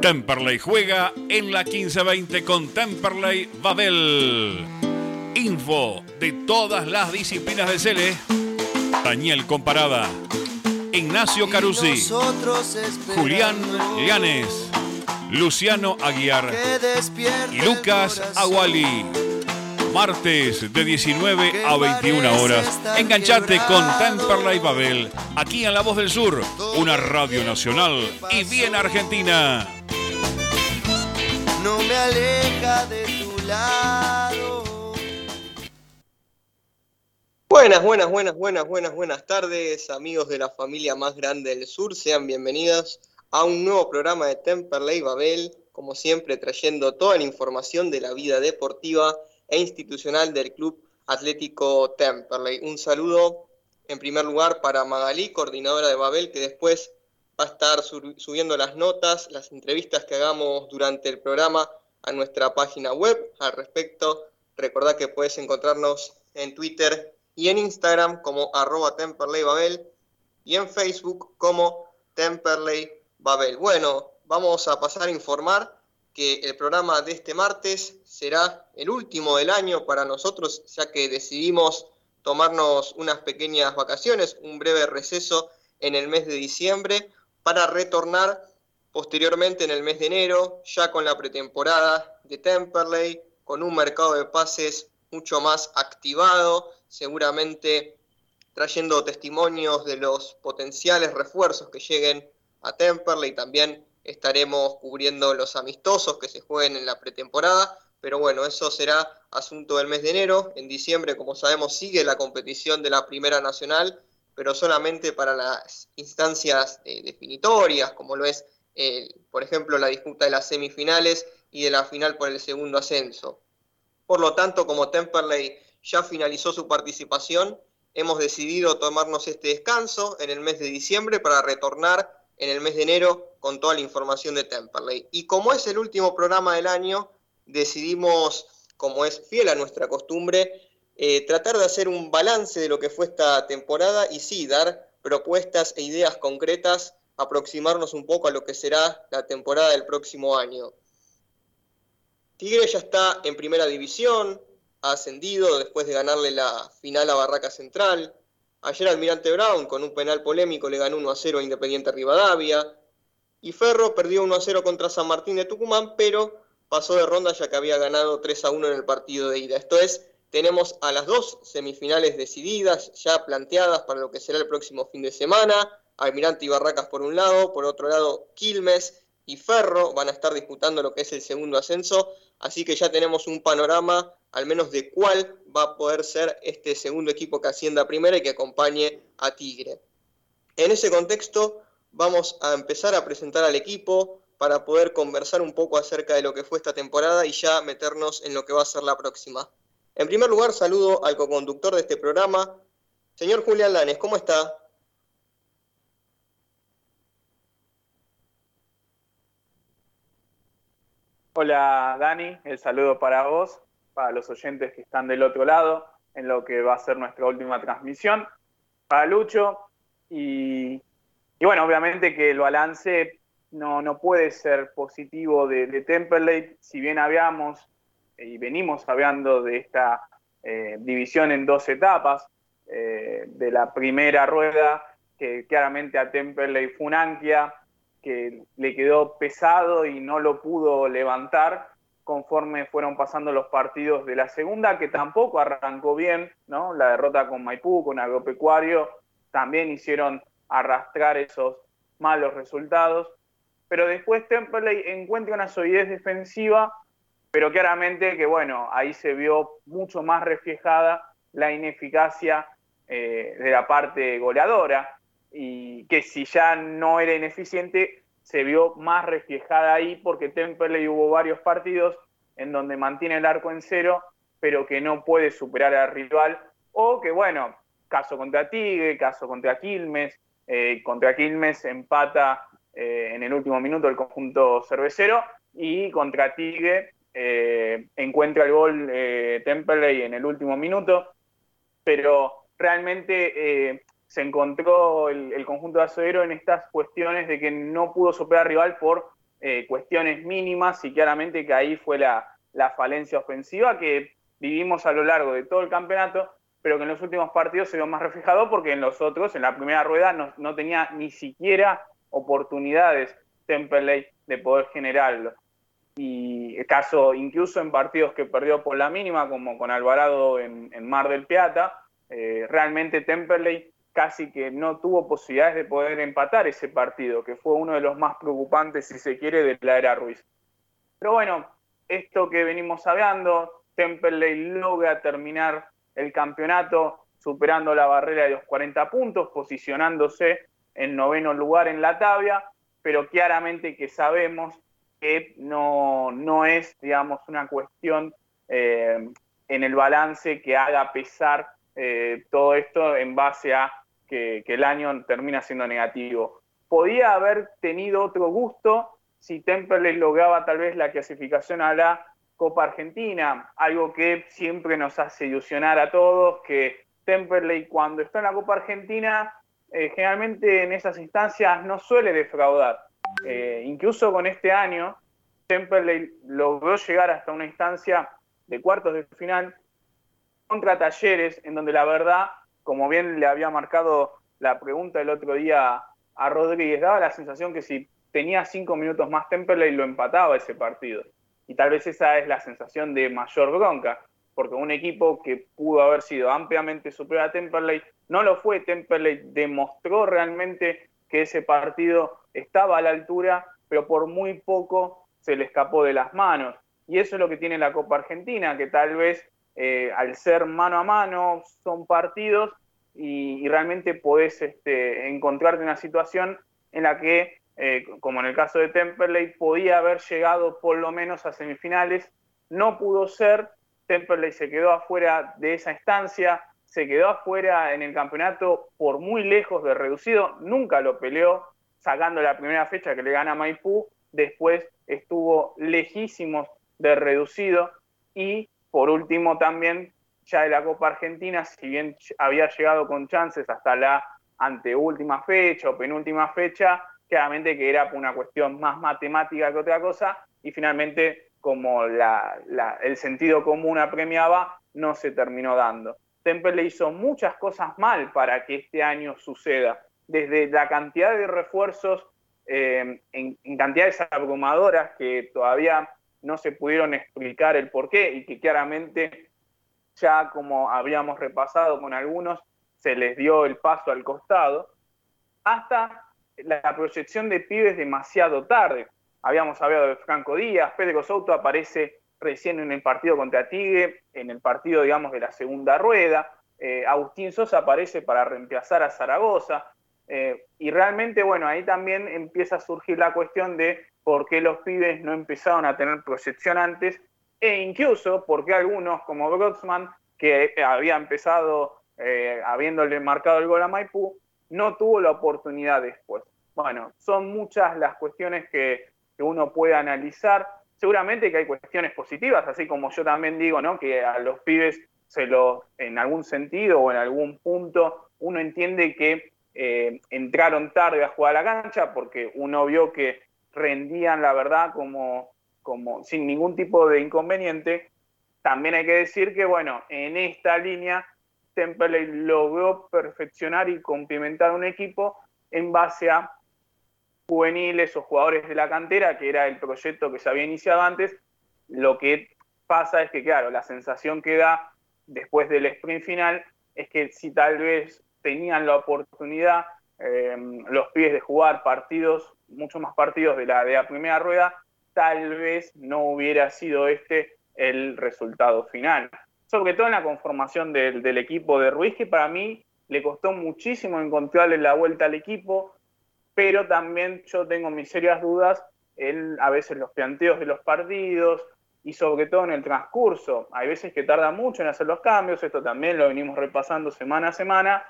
Temperley juega en la 1520 con Temperley Babel. Info de todas las disciplinas de Cele. Daniel Comparada. Ignacio Carusi. Julián Llanes. Luciano Aguiar. Y Lucas Aguali. Martes de 19 a 21 horas. Enganchate con Temperley Babel. Aquí en La Voz del Sur. Una radio nacional y bien argentina no me aleja de tu lado. Buenas, buenas, buenas, buenas, buenas, buenas tardes, amigos de la familia más grande del sur. Sean bienvenidos a un nuevo programa de Temperley Babel, como siempre trayendo toda la información de la vida deportiva e institucional del Club Atlético Temperley. Un saludo en primer lugar para Magalí, coordinadora de Babel, que después va a estar subiendo las notas, las entrevistas que hagamos durante el programa a nuestra página web. Al respecto, recordad que puedes encontrarnos en Twitter y en Instagram como arroba Babel y en Facebook como Temperley Babel. Bueno, vamos a pasar a informar que el programa de este martes será el último del año para nosotros, ya que decidimos tomarnos unas pequeñas vacaciones, un breve receso en el mes de diciembre, para retornar posteriormente en el mes de enero, ya con la pretemporada de Temperley, con un mercado de pases mucho más activado, seguramente trayendo testimonios de los potenciales refuerzos que lleguen a Temperley. También estaremos cubriendo los amistosos que se jueguen en la pretemporada, pero bueno, eso será asunto del mes de enero. En diciembre, como sabemos, sigue la competición de la Primera Nacional pero solamente para las instancias eh, definitorias, como lo es, por ejemplo, la disputa de las semifinales y de la final por el segundo ascenso. Por lo tanto, como Temperley ya finalizó su participación, hemos decidido tomarnos este descanso en el mes de diciembre para retornar en el mes de enero con toda la información de Temperley. Y como es el último programa del año, decidimos, como es fiel a nuestra costumbre, eh, tratar de hacer un balance de lo que fue esta temporada y sí, dar propuestas e ideas concretas, aproximarnos un poco a lo que será la temporada del próximo año. Tigre ya está en primera división, ha ascendido después de ganarle la final a Barraca Central. Ayer Almirante Brown con un penal polémico le ganó 1 a 0 a Independiente Rivadavia. Y Ferro perdió 1 a 0 contra San Martín de Tucumán, pero pasó de ronda ya que había ganado 3 a 1 en el partido de ida. Esto es tenemos a las dos semifinales decididas, ya planteadas para lo que será el próximo fin de semana. Almirante y Barracas por un lado, por otro lado Quilmes y Ferro van a estar disputando lo que es el segundo ascenso, así que ya tenemos un panorama al menos de cuál va a poder ser este segundo equipo que ascienda primera y que acompañe a Tigre. En ese contexto vamos a empezar a presentar al equipo para poder conversar un poco acerca de lo que fue esta temporada y ya meternos en lo que va a ser la próxima. En primer lugar, saludo al co-conductor de este programa, señor Julián Lanes, ¿cómo está? Hola Dani, el saludo para vos, para los oyentes que están del otro lado, en lo que va a ser nuestra última transmisión, para Lucho, y, bueno, obviamente que el balance no, no puede ser positivo de, de si bien habíamos y venimos hablando de esta eh, división en dos etapas, eh, de la primera rueda, que claramente a Temperley fue un anquia, que le quedó pesado y no lo pudo levantar conforme fueron pasando los partidos de la segunda, que tampoco arrancó bien, ¿no? La derrota con Maipú, con Agropecuario, también hicieron arrastrar esos malos resultados. Pero después Temperley encuentra una solidez defensiva pero claramente que bueno, ahí se vio mucho más reflejada la ineficacia eh, de la parte goleadora y que si ya no era ineficiente, se vio más reflejada ahí porque Temperley hubo varios partidos en donde mantiene el arco en cero, pero que no puede superar al rival, o que bueno, caso contra Tigre, caso contra Quilmes, eh, contra Quilmes empata eh, en el último minuto el conjunto cervecero, y contra Tigre eh, encuentra el gol eh, en el último minuto, pero realmente eh, se encontró el, conjunto de Acero en estas cuestiones de que no pudo superar rival por eh, cuestiones mínimas y claramente que ahí fue la, falencia ofensiva que vivimos a lo largo de todo el campeonato, pero que en los últimos partidos se vio más reflejado porque en los otros, en la primera rueda, no, no tenía ni siquiera oportunidades Temperley de poder generarlo. Y caso, incluso en partidos que perdió por la mínima, como con Alvarado en, Mar del Piata, eh, realmente Temperley casi que no tuvo posibilidades de poder empatar ese partido, que fue uno de los más preocupantes, si se quiere, de la era Ruiz. Pero bueno, esto que venimos hablando, Temperley logra terminar el campeonato superando la barrera de los 40 puntos, posicionándose en noveno lugar en la tabla, pero claramente que sabemos que no, no es, digamos, una cuestión eh, en el balance que haga pesar eh, todo esto en base a que, el año termina siendo negativo. Podía haber tenido otro gusto si Temperley lograba tal vez la clasificación a la Copa Argentina, algo que siempre nos hace ilusionar a todos, que Temperley cuando está en la Copa Argentina, eh, generalmente en esas instancias no suele defraudar. Eh, incluso con este año, Temperley logró llegar hasta una instancia de cuartos de final contra Talleres, en donde la verdad, como bien le había marcado la pregunta el otro día a Rodríguez, daba la sensación que si tenía cinco minutos más Temperley lo empataba ese partido. Y tal vez esa es la sensación de mayor bronca, porque un equipo que pudo haber sido ampliamente superior a Temperley no lo fue. Temperley demostró realmente que ese partido estaba a la altura, pero por muy poco se le escapó de las manos. Y eso es lo que tiene la Copa Argentina, que tal vez eh, al ser mano a mano son partidos y, realmente podés este, encontrarte en una situación en la que, eh, como en el caso de Temperley, podía haber llegado por lo menos a semifinales, no pudo ser, Temperley se quedó afuera de esa instancia, se quedó afuera en el campeonato por muy lejos de reducido, nunca lo peleó, sacando la primera fecha que le gana Maipú, después estuvo lejísimos de reducido y por último también ya de la Copa Argentina, si bien había llegado con chances hasta la anteúltima fecha o penúltima fecha, claramente que era una cuestión más matemática que otra cosa y finalmente como el sentido común apremiaba, no se terminó dando. Temple le hizo muchas cosas mal para que este año suceda, desde la cantidad de refuerzos eh, en, cantidades abrumadoras que todavía no se pudieron explicar el por qué y que claramente ya como habíamos repasado con algunos, se les dio el paso al costado, hasta la proyección de pibes demasiado tarde. Habíamos hablado de Franco Díaz, Pedro Souto aparece recién en el partido contra Tigre, en el partido, digamos, de la segunda rueda. Eh, Agustín Sosa aparece para reemplazar a Zaragoza. Eh, y realmente, bueno, ahí también empieza a surgir la cuestión de por qué los pibes no empezaron a tener proyección antes, e incluso por qué algunos, como Brodsman, que había empezado eh, habiéndole marcado el gol a Maipú, no tuvo la oportunidad después. Bueno, son muchas las cuestiones que, que uno puede analizar seguramente que hay cuestiones positivas, así como yo también digo, ¿no? Que a los pibes se los, en algún sentido o en algún punto, uno entiende que eh, entraron tarde a jugar a la cancha porque uno vio que rendían la verdad como, como sin ningún tipo de inconveniente. También hay que decir que, bueno, en esta línea Temperley logró perfeccionar y complementar un equipo en base a juveniles o jugadores de la cantera, que era el proyecto que se había iniciado antes, lo que pasa es que, claro, la sensación que da después del sprint final es que si tal vez tenían la oportunidad em, los pies de jugar partidos, muchos más partidos de la, de la primera rueda, tal vez no hubiera sido este el resultado final. Sobre todo en la conformación del, del equipo de Ruiz, que para mí le costó muchísimo encontrarle la vuelta al equipo, pero también yo tengo mis serias dudas en a veces los planteos de los partidos y sobre todo en el transcurso. Hay veces que tarda mucho en hacer los cambios, esto también lo venimos repasando semana a semana,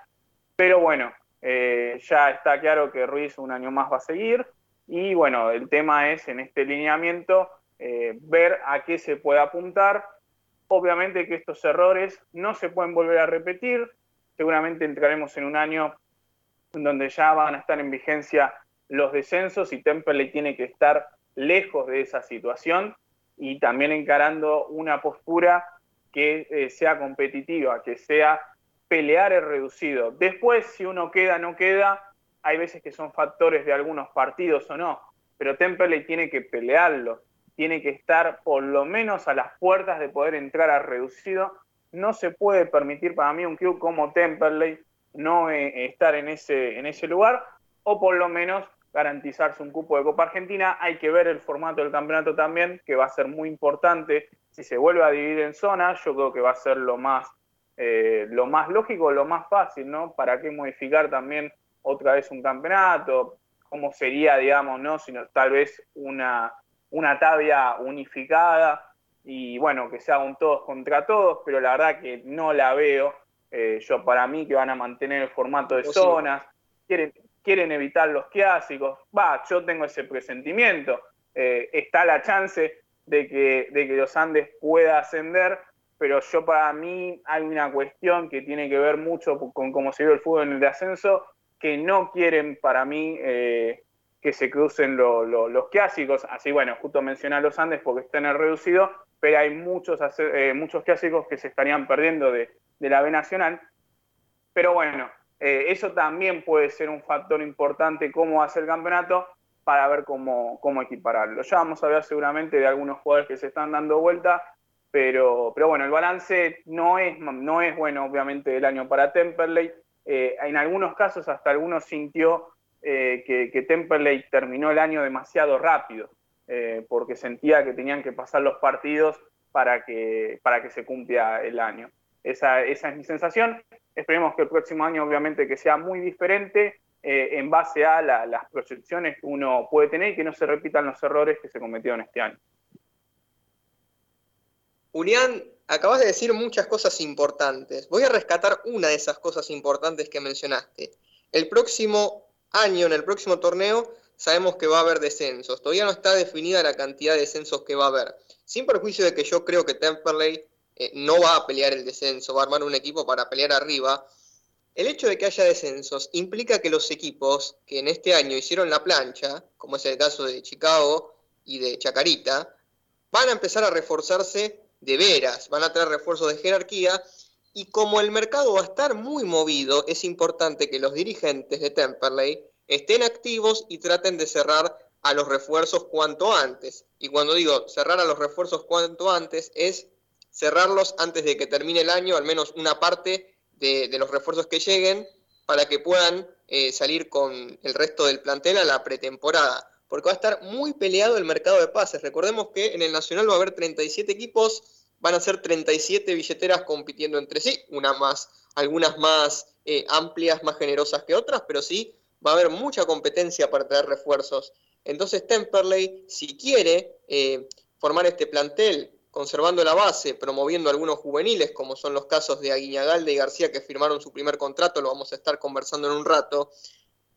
pero bueno, eh, ya está claro que Ruiz un año más va a seguir y bueno, el tema es en este lineamiento eh, ver a qué se puede apuntar. Obviamente que estos errores no se pueden volver a repetir, seguramente entraremos en un año donde ya van a estar en vigencia los descensos y Temperley tiene que estar lejos de esa situación y también encarando una postura que eh, sea competitiva, que sea pelear el reducido. Después, si uno queda, no queda, hay veces que son factores de algunos partidos o no, pero Temperley tiene que pelearlo, tiene que estar por lo menos a las puertas de poder entrar a reducido. No se puede permitir para mí un club como Temperley no eh, estar en ese, en ese lugar, o por lo menos garantizarse un cupo de Copa Argentina. Hay que ver el formato del campeonato también, que va a ser muy importante. Si se vuelve a dividir en zonas, yo creo que va a ser lo más eh, lo más lógico, lo más fácil, ¿no? ¿Para qué modificar también otra vez un campeonato? ¿Cómo sería, digamos, no? Sino tal vez una, una tabla unificada y bueno, que sea un todos contra todos, pero la verdad que no la veo. Eh, yo para mí que van a mantener el formato de zonas, quieren, quieren evitar los clásicos, va, yo tengo ese presentimiento, eh, está la chance de que, de que los Andes pueda ascender, pero yo para mí hay una cuestión que tiene que ver mucho con cómo se vio el fútbol en el ascenso, que no quieren para mí eh, que se crucen los clásicos, así bueno, justo mencionar los Andes porque están en el reducido, pero hay muchos, eh, muchos clásicos que se estarían perdiendo de, la B Nacional, pero bueno, eh, eso también puede ser un factor importante cómo hace el campeonato para ver cómo, cómo equipararlo. Ya vamos a ver seguramente de algunos jugadores que se están dando vuelta pero, pero bueno, el balance no es, no es bueno, obviamente, del año para Temperley. Eh, en algunos casos, hasta algunos sintió eh, que, Temperley terminó el año demasiado rápido, eh, porque sentía que tenían que pasar los partidos para que, para que se cumpla el año. Esa, esa es mi sensación. Esperemos que el próximo año, obviamente, que sea muy diferente en base a las proyecciones que uno puede tener y que no se repitan los errores que se cometieron este año. Julián, acabas de decir muchas cosas importantes. Voy a rescatar una de esas cosas importantes que mencionaste. El próximo año, en el próximo torneo, sabemos que va a haber descensos. Todavía no está definida la cantidad de descensos que va a haber. Sin perjuicio de que yo creo que Temperley eh, no va a pelear el descenso, va a armar un equipo para pelear arriba. El hecho de que haya descensos implica que los equipos que en este año hicieron la plancha, como es el caso de Chicago y de Chacarita, van a empezar a reforzarse de veras, van a traer refuerzos de jerarquía y como el mercado va a estar muy movido, es importante que los dirigentes de Temperley estén activos y traten de cerrar a los refuerzos cuanto antes. Y cuando digo cerrar a los refuerzos cuanto antes, es cerrarlos antes de que termine el año, al menos una parte de, los refuerzos que lleguen, para que puedan eh, salir con el resto del plantel a la pretemporada porque va a estar muy peleado el mercado de pases. Recordemos que en el Nacional va a haber 37 equipos, van a ser 37 billeteras compitiendo entre sí, una más, algunas más eh, amplias, más generosas que otras, pero sí va a haber mucha competencia para traer refuerzos. Entonces Temperley, si quiere eh, formar este plantel, conservando la base, promoviendo algunos juveniles, como son los casos de Aguiñagalde y García que firmaron su primer contrato, lo vamos a estar conversando en un rato,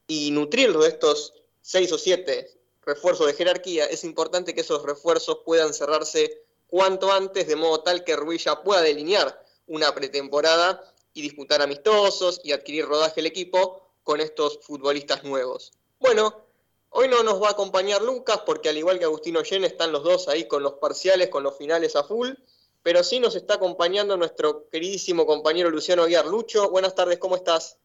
y nutrirlo de estos seis o siete refuerzo de jerarquía, es importante que esos refuerzos puedan cerrarse cuanto antes, de modo tal que Ruiz ya pueda delinear una pretemporada y disputar amistosos y adquirir rodaje el equipo con estos futbolistas nuevos. Bueno, hoy no nos va a acompañar Lucas porque al igual que Agustino Yen están los dos ahí con los parciales, con los finales a full, pero sí nos está acompañando nuestro queridísimo compañero Luciano Aguiar. Lucho, buenas tardes, ¿cómo estás?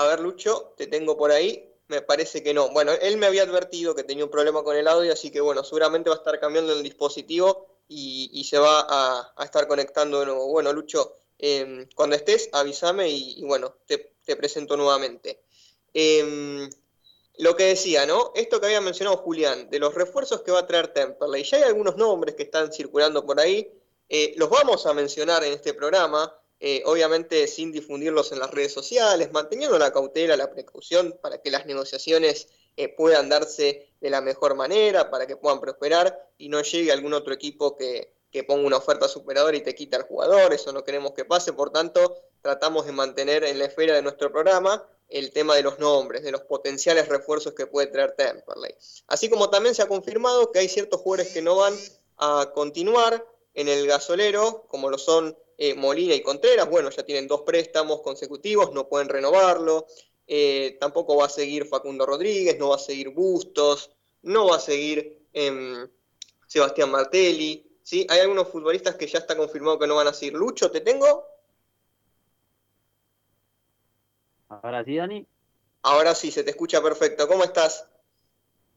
A ver, Lucho, te tengo por ahí. Me parece que no. Bueno, él me había advertido que tenía un problema con el audio, así que bueno, seguramente va a estar cambiando el dispositivo y, se va a, estar conectando de nuevo. Bueno, Lucho, em, cuando estés, avísame y, bueno, te, presento nuevamente. Em, lo que decía, ¿no? Esto que había mencionado Julián, de los refuerzos que va a traer Temperley. Ya hay algunos nombres que están circulando por ahí. Eh, los vamos a mencionar en este programa. Eh, obviamente sin difundirlos en las redes sociales, manteniendo la cautela, la precaución para que las negociaciones eh, puedan darse de la mejor manera, para que puedan prosperar y no llegue algún otro equipo que, ponga una oferta superadora y te quita al jugador, eso no queremos que pase, por tanto tratamos de mantener en la esfera de nuestro programa el tema de los nombres, de los potenciales refuerzos que puede traer Temperley. Así como también se ha confirmado que hay ciertos jugadores que no van a continuar en el gasolero, como lo son eh, Molina y Contreras, bueno, ya tienen dos préstamos consecutivos, no pueden renovarlo. Eh, tampoco va a seguir Facundo Rodríguez, no va a seguir Bustos, no va a seguir em, Sebastián Martelli. ¿sí? Hay algunos futbolistas que ya está confirmado que no van a seguir. Lucho, ¿te tengo? Ahora sí, Dani. Ahora sí, se te escucha perfecto. ¿Cómo estás?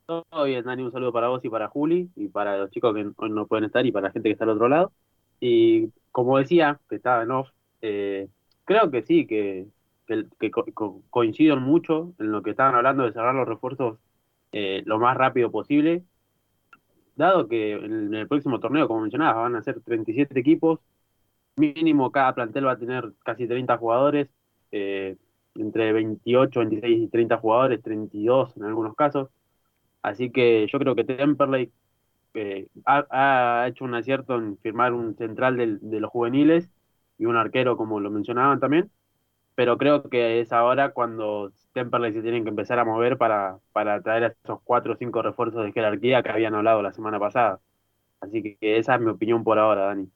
Todo bien, Dani. Un saludo para vos y para Juli y para los chicos que no pueden estar y para la gente que está al otro lado. Y como decía, que estaba en off, eh, creo que sí, que, que, coincido mucho en lo que estaban hablando de cerrar los refuerzos eh, lo más rápido posible. Dado que en el próximo torneo, como mencionabas, van a ser 37 equipos, mínimo cada plantel va a tener casi 30 jugadores. Eh, entre 28, 26 y 30 jugadores, 32 en algunos casos. Así que yo creo que Temperley eh, ha, hecho un acierto en firmar un central de los juveniles y un arquero, como lo mencionaban también. Pero creo que es ahora cuando Temperley se tienen que empezar a mover para, para traer a esos cuatro o cinco refuerzos de jerarquía que habían hablado la semana pasada. Así que esa es mi opinión por ahora, Dani.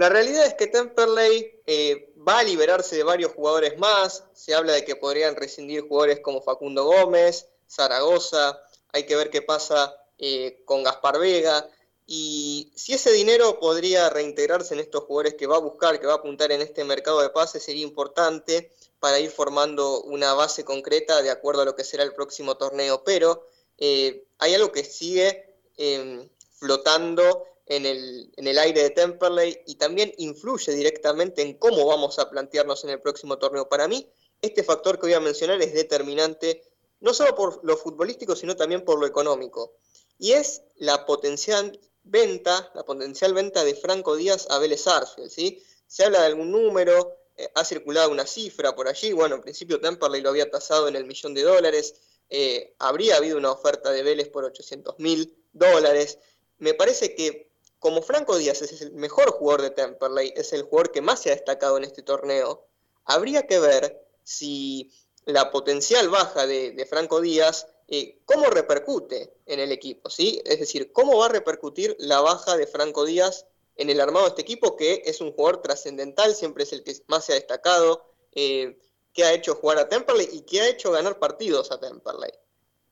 La realidad es que Temperley eh, va a liberarse de varios jugadores más. Se habla de que podrían rescindir jugadores como Facundo Gómez, Zaragoza. Hay que ver qué pasa eh, con Gaspar Vega. Y si ese dinero podría reintegrarse en estos jugadores que va a buscar, que va a apuntar en este mercado de pases, sería importante para ir formando una base concreta de acuerdo a lo que será el próximo torneo. Pero eh, hay algo que sigue em, flotando en el, en el aire de Temperley y también influye directamente en cómo vamos a plantearnos en el próximo torneo. Para mí, este factor que voy a mencionar es determinante no solo por lo futbolístico, sino también por lo económico. Y es la potencial venta, la potencial venta de Franco Díaz a Vélez Arfield, ¿sí? Se habla de algún número, eh, ha circulado una cifra por allí, bueno, en principio Temperley lo había tasado en el millón de dólares, eh, habría habido una oferta de Vélez por 800 mil dólares. Me parece que como Franco Díaz es el mejor jugador de Temperley, es el jugador que más se ha destacado en este torneo, habría que ver si la potencial baja de, Franco Díaz, eh, cómo repercute en el equipo, ¿sí? Es decir, cómo va a repercutir la baja de Franco Díaz en el armado de este equipo, que es un jugador trascendental, siempre es el que más se ha destacado, eh, que ha hecho jugar a Temperley y que ha hecho ganar partidos a Temperley.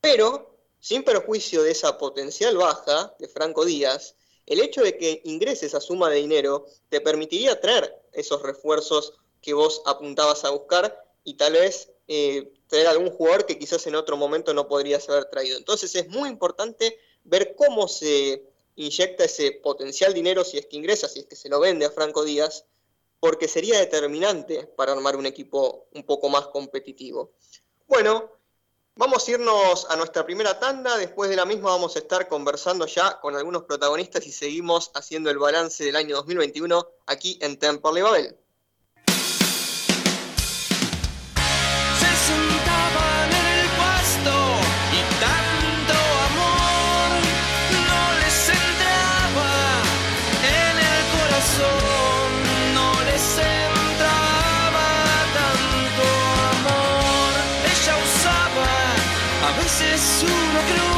Pero, sin perjuicio de esa potencial baja de Franco Díaz, el hecho de que ingreses a suma de dinero te permitiría traer esos refuerzos que vos apuntabas a buscar y tal vez eh, traer algún jugador que quizás en otro momento no podrías haber traído. Entonces es muy importante ver cómo se inyecta ese potencial dinero si es que ingresa, si es que se lo vende a Franco Díaz, porque sería determinante para armar un equipo un poco más competitivo. Bueno, Vamos a irnos a nuestra primera tanda, después de la misma vamos a estar conversando ya con algunos protagonistas y seguimos haciendo el balance del año 2021 aquí en Temple Babel. nessuno crudi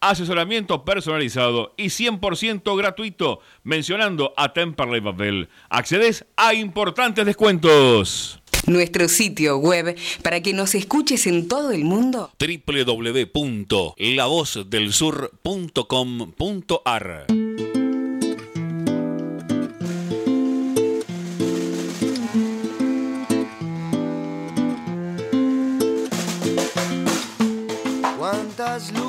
Asesoramiento personalizado y 100% gratuito mencionando a Temperley Babel. Accedes a importantes descuentos. Nuestro sitio web para que nos escuches en todo el mundo. www.lavozdelsur.com.ar Cuántas lunas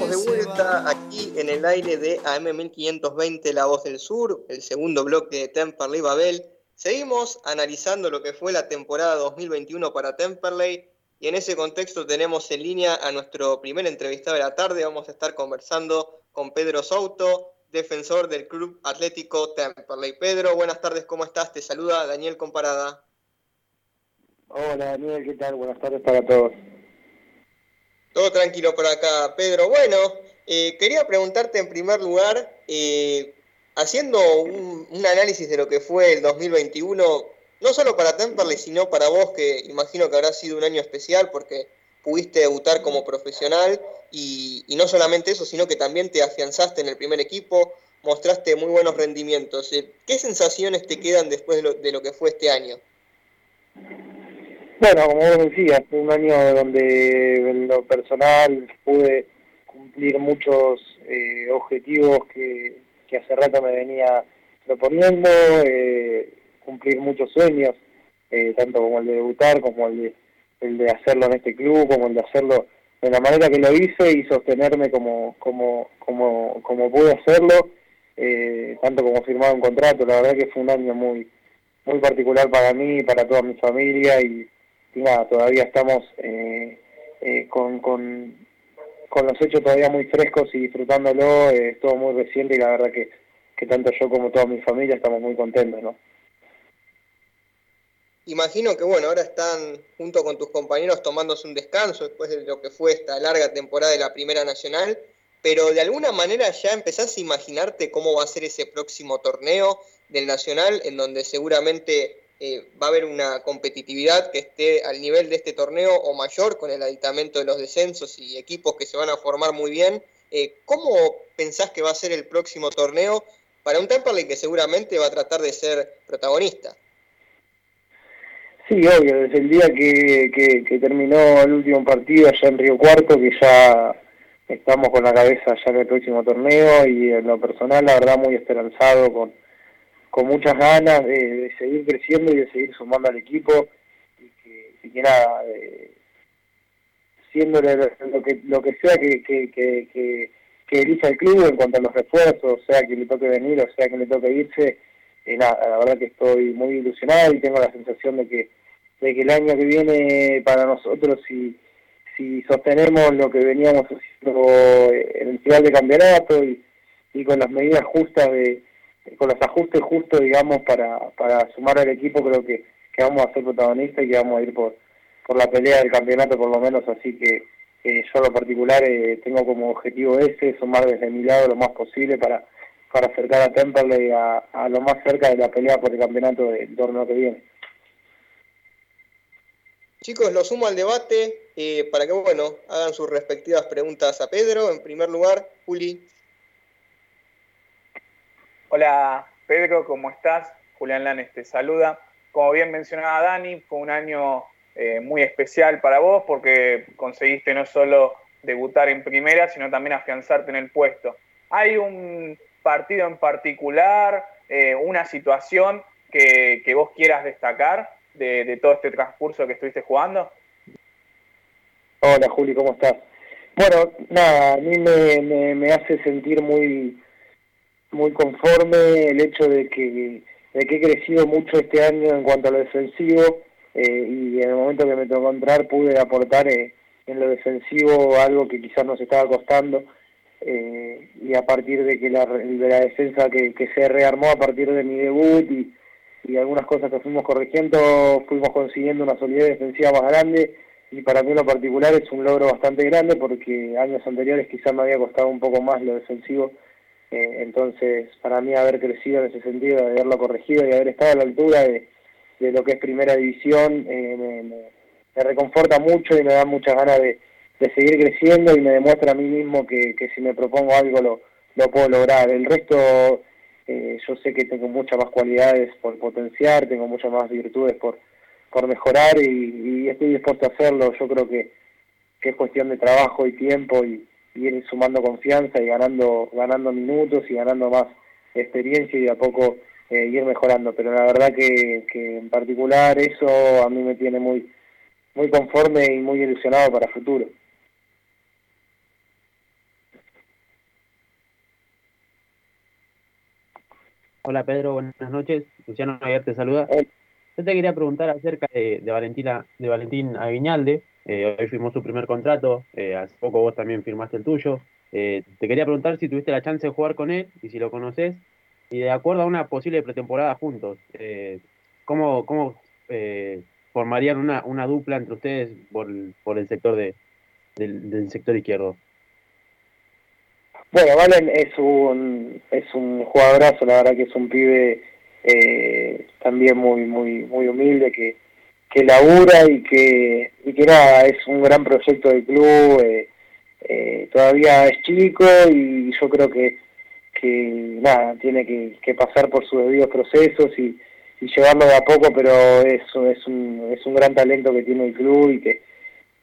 Estamos de vuelta aquí en el aire de AM1520 La Voz del Sur, el segundo bloque de Temperley Babel. Seguimos analizando lo que fue la temporada 2021 para Temperley y en ese contexto tenemos en línea a nuestro primer entrevistado de la tarde. Vamos a estar conversando con Pedro Souto, defensor del Club Atlético Temperley. Pedro, buenas tardes, ¿cómo estás? Te saluda Daniel Comparada. Hola Daniel, ¿qué tal? Buenas tardes para todos. Todo tranquilo por acá, Pedro. Bueno, eh, quería preguntarte en primer lugar, eh, haciendo un, análisis de lo que fue el 2021, no solo para Temperley, sino para vos, que imagino que habrá sido un año especial porque pudiste debutar como profesional y, y no solamente eso, sino que también te afianzaste en el primer equipo, mostraste muy buenos rendimientos. Eh, ¿Qué sensaciones te quedan después de lo, de lo que fue este año? Bueno, como vos decías, fue un año donde en lo personal pude cumplir muchos eh, objetivos que, que hace rato me venía proponiendo, eh, cumplir muchos sueños, eh, tanto como el de debutar, como el de, el de hacerlo en este club, como el de hacerlo de la manera que lo hice y sostenerme como, como, como, como pude hacerlo, eh, tanto como firmar un contrato. La verdad que fue un año muy, muy particular para mí para toda mi familia y, y nada, todavía estamos eh, eh, con, con, con los hechos todavía muy frescos y disfrutándolo, eh, todo muy reciente y la verdad que, que tanto yo como toda mi familia estamos muy contentos, ¿no? Imagino que bueno, ahora están junto con tus compañeros tomándose un descanso después de lo que fue esta larga temporada de la Primera Nacional, pero de alguna manera ya empezás a imaginarte cómo va a ser ese próximo torneo del Nacional, en donde seguramente eh, va a haber una competitividad que esté al nivel de este torneo o mayor con el aditamento de los descensos y equipos que se van a formar muy bien. Eh, ¿Cómo pensás que va a ser el próximo torneo para un Temperley que seguramente va a tratar de ser protagonista? Sí, obvio, desde el día que, que, terminó el último partido allá en Río Cuarto, que ya estamos con la cabeza ya en el próximo torneo y en lo personal, la verdad, muy esperanzado, con, con muchas ganas de, de seguir creciendo y de seguir sumando al equipo. Y que, y que nada, eh, siéndole lo, que lo que sea que, que, que, que, elija el club en cuanto a los refuerzos, sea que le toque venir o sea que le toque irse, eh, nada, la verdad que estoy muy ilusionado y tengo la sensación de que de que el año que viene para nosotros si si sostenemos lo que veníamos haciendo en el final de campeonato y, y con las medidas justas de con los ajustes justos digamos para, para sumar al equipo creo que, que vamos a ser protagonistas y que vamos a ir por por la pelea del campeonato por lo menos así que eh, yo en lo particular eh, tengo como objetivo ese sumar desde mi lado lo más posible para para acercar a Temperley a, a lo más cerca de la pelea por el campeonato del torneo que viene Chicos, lo sumo al debate eh, para que, bueno, hagan sus respectivas preguntas a Pedro. En primer lugar, Juli. Hola Pedro, ¿cómo estás? Julián Lanes te saluda. Como bien mencionaba Dani, fue un año eh, muy especial para vos porque conseguiste no solo debutar en primera, sino también afianzarte en el puesto. Hay un, partido en particular, eh, una situación que, vos quieras destacar de, todo este transcurso que estuviste jugando? Hola Juli, ¿cómo estás? Bueno, nada, a mí me, me, hace sentir muy muy conforme el hecho de que, de que he crecido mucho este año en cuanto a lo defensivo eh, y en el momento que me tocó entrar pude aportar eh, en lo defensivo algo que quizás nos estaba costando eh, y a partir de que la, de la defensa que, se rearmó a partir de mi debut y, y algunas cosas que fuimos corrigiendo, fuimos consiguiendo una solidez defensiva más grande y para mí en lo particular es un logro bastante grande porque años anteriores quizás me había costado un poco más lo defensivo, eh, entonces para mí haber crecido en ese sentido, de haberlo corregido y haber estado a la altura de, de lo que es primera división eh, me, me reconforta mucho y me da muchas ganas de de seguir creciendo y me demuestra a mí mismo que, si me propongo algo lo, lo puedo lograr. El resto, eh, yo sé que tengo muchas más cualidades por potenciar, tengo muchas más virtudes por, por mejorar y, estoy dispuesto a hacerlo. Yo creo que, que es cuestión de trabajo y tiempo y, ir sumando confianza y ganando, ganando minutos y ganando más experiencia y de a poco eh, ir mejorando. Pero la verdad que, que en particular eso a mí me tiene muy, muy conforme y muy ilusionado para el futuro. Hola Pedro, buenas noches. Luciano Ayer te saluda. Yo te quería preguntar acerca de, Valentina, de Valentín Aguiñalde. Eh, hoy firmó su primer contrato, eh, hace poco vos también firmaste el tuyo. Eh, te quería preguntar si tuviste la chance de jugar con él y si lo conoces. Y de acuerdo a una posible pretemporada juntos, ¿cómo, cómo formarían una, una dupla entre ustedes por, por el sector de, del sector izquierdo? Bueno, Valen es un, es un jugadorazo, la verdad que es un pibe también muy, muy, muy humilde, que, que labura y que, y que nada, es un gran proyecto del club, eh, eh, todavía es chico y yo creo que, que nada, tiene que, pasar por sus debidos procesos y, y llevarlo de a poco, pero es, es, un, es un gran talento que tiene el club y que,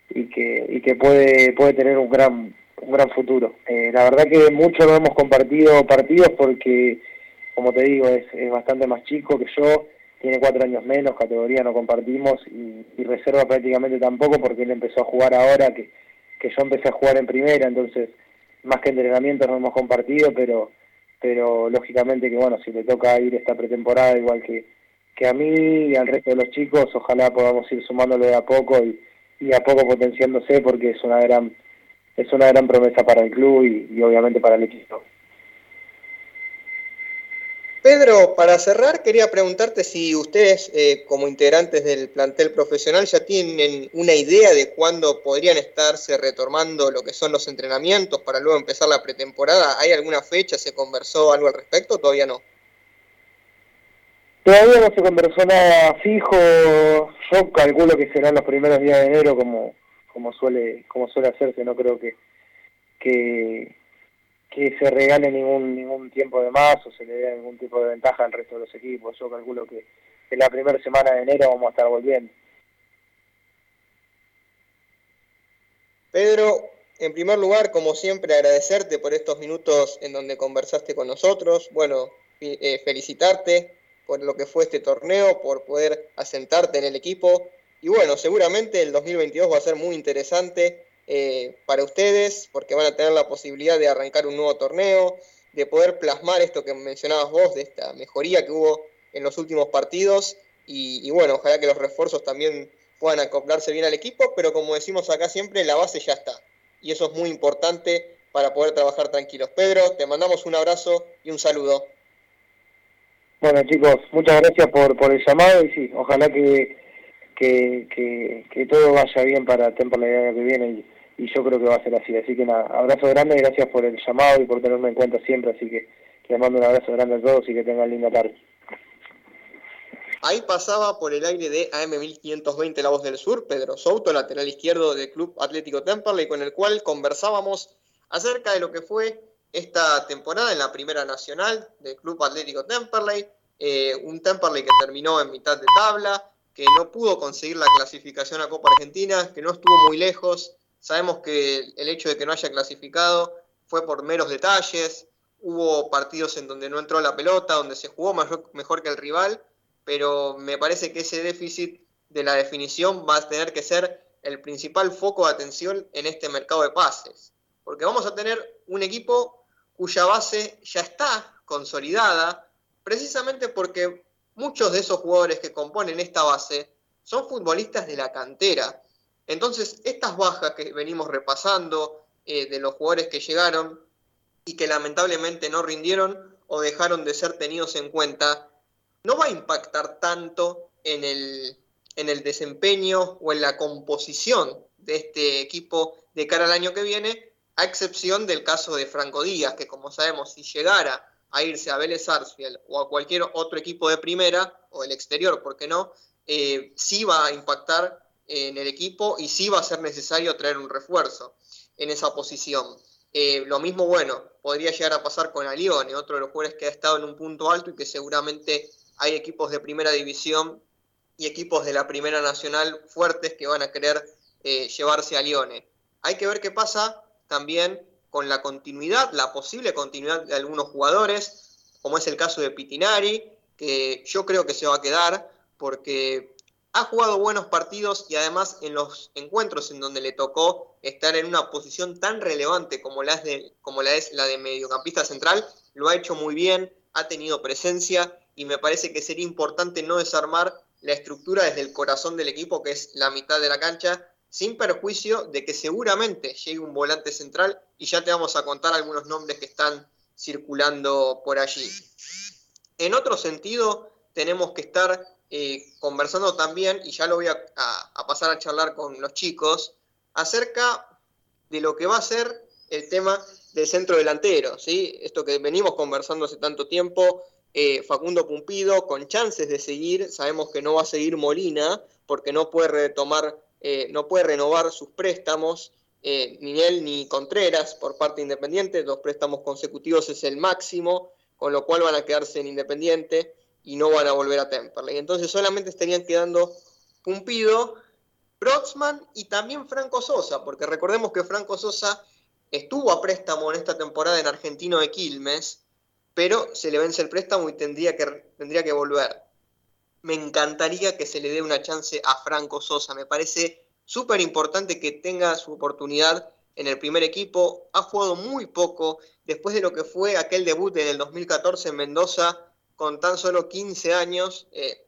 y que, y que puede, puede tener un gran un gran futuro. Eh, la verdad que mucho no hemos compartido partidos porque, como te digo, es, es, bastante más chico que yo, tiene cuatro años menos, categoría no compartimos y, reserva prácticamente tampoco porque él empezó a jugar ahora que, yo empecé a jugar en primera, entonces más que entrenamientos no hemos compartido, pero pero lógicamente que bueno, si le toca ir esta pretemporada igual que, que a mí y al resto de los chicos, ojalá podamos ir sumándolo de a poco y, y a poco potenciándose porque es una gran es una gran promesa para el club y, obviamente para el equipo. Pedro, para cerrar, quería preguntarte si ustedes, eh, como integrantes del plantel profesional, ya tienen una idea de cuándo podrían estarse retomando lo que son los entrenamientos para luego empezar la pretemporada. ¿Hay alguna fecha? ¿Se conversó algo al respecto? Todavía no. Todavía no se conversó nada fijo. Yo calculo que serán los primeros días de enero, como, como suele como suele hacerse no creo que que, se regale ningún ningún tiempo de más o se le dé ningún tipo de ventaja al resto de los equipos. Yo calculo que en la primera semana de enero vamos a estar volviendo. Pedro en primer lugar como siempre agradecerte por estos minutos en donde conversaste con nosotros. Bueno eh, felicitarte por lo que fue este torneo por poder asentarte en el equipo. Y bueno, seguramente el 2022 va a ser muy interesante eh, para ustedes porque van a tener la posibilidad de arrancar un nuevo torneo, de poder plasmar esto que mencionabas vos, de esta mejoría que hubo en los últimos partidos. Y, bueno, ojalá que los refuerzos también puedan acoplarse bien al equipo, pero como decimos acá siempre, la base ya está. Y eso es muy importante para poder trabajar tranquilos. Pedro, te mandamos un abrazo y un saludo. Bueno chicos, muchas gracias por, por el llamado y sí, ojalá que que, que, todo vaya bien para el año que viene y, yo creo que va a ser así. Así que nada, abrazo grande, gracias por el llamado y por tenerme en cuenta siempre. Así que les mando un abrazo grande a todos y que tengan linda tarde. Ahí pasaba por el aire de AM1520 La Voz del Sur, Pedro Souto, lateral izquierdo del Club Atlético Temperley, con el cual conversábamos acerca de lo que fue esta temporada en la Primera Nacional del Club Atlético Temperley, eh, un Temperley que terminó en mitad de tabla, que no pudo conseguir la clasificación a Copa Argentina, que no estuvo muy lejos. Sabemos que el hecho de que no haya clasificado fue por meros detalles, hubo partidos en donde no entró la pelota, donde se jugó mejor, que el rival, pero me parece que ese déficit de la definición va a tener que ser el principal foco de atención en este mercado de pases. Porque vamos a tener un equipo cuya base ya está consolidada, precisamente porque muchos de esos jugadores que componen esta base son futbolistas de la cantera. Entonces, estas bajas que venimos repasando eh, de los jugadores que llegaron y que lamentablemente no rindieron o dejaron de ser tenidos en cuenta, no va a impactar tanto en el, en el desempeño o en la composición de este equipo de cara al año que viene, a excepción del caso de Franco Díaz, que como sabemos, si llegara a irse a Vélez Sarsfield o a cualquier otro equipo de primera, o el exterior, ¿por qué no? Eh, sí va a impactar en el equipo y sí va a ser necesario traer un refuerzo en esa posición. Eh, lo mismo, bueno, podría llegar a pasar con Alione, otro de los jugadores que ha estado en un punto alto y que seguramente hay equipos de primera división y equipos de la Primera Nacional fuertes que van a querer eh, llevarse a Lione. Hay que ver qué pasa también con la continuidad, la posible continuidad de algunos jugadores, como es el caso de Pitinari, que yo creo que se va a quedar porque ha jugado buenos partidos y además en los encuentros en donde le tocó estar en una posición tan relevante como la es, de, como la, es la de mediocampista central, lo ha hecho muy bien, ha tenido presencia y me parece que sería importante no desarmar la estructura desde el corazón del equipo, que es la mitad de la cancha, sin perjuicio de que seguramente llegue un volante central y ya te vamos a contar algunos nombres que están circulando por allí. En otro sentido, tenemos que estar eh, conversando también, y ya lo voy a, pasar a charlar con los chicos, acerca de lo que va a ser el tema del centro delantero, ¿sí? Esto que venimos conversando hace tanto tiempo, eh, Facundo Pumpido con chances de seguir, sabemos que no va a seguir Molina porque no puede retomar, eh, no puede renovar sus préstamos, eh, ni él ni Contreras por parte Independiente, dos préstamos consecutivos es el máximo, con lo cual van a quedarse en Independiente y no van a volver a Temperley. Entonces solamente estarían quedando Pumpido, Broxman y también Franco Sosa, porque recordemos que Franco Sosa estuvo a préstamo en esta temporada en Argentino de Quilmes, pero se le vence el préstamo y tendría que, tendría que volver. Me encantaría que se le dé una chance a Franco Sosa, me parece súper importante que tenga su oportunidad en el primer equipo, ha jugado muy poco, después de lo que fue aquel debut en el 2014 en Mendoza, con tan solo 15 años, eh,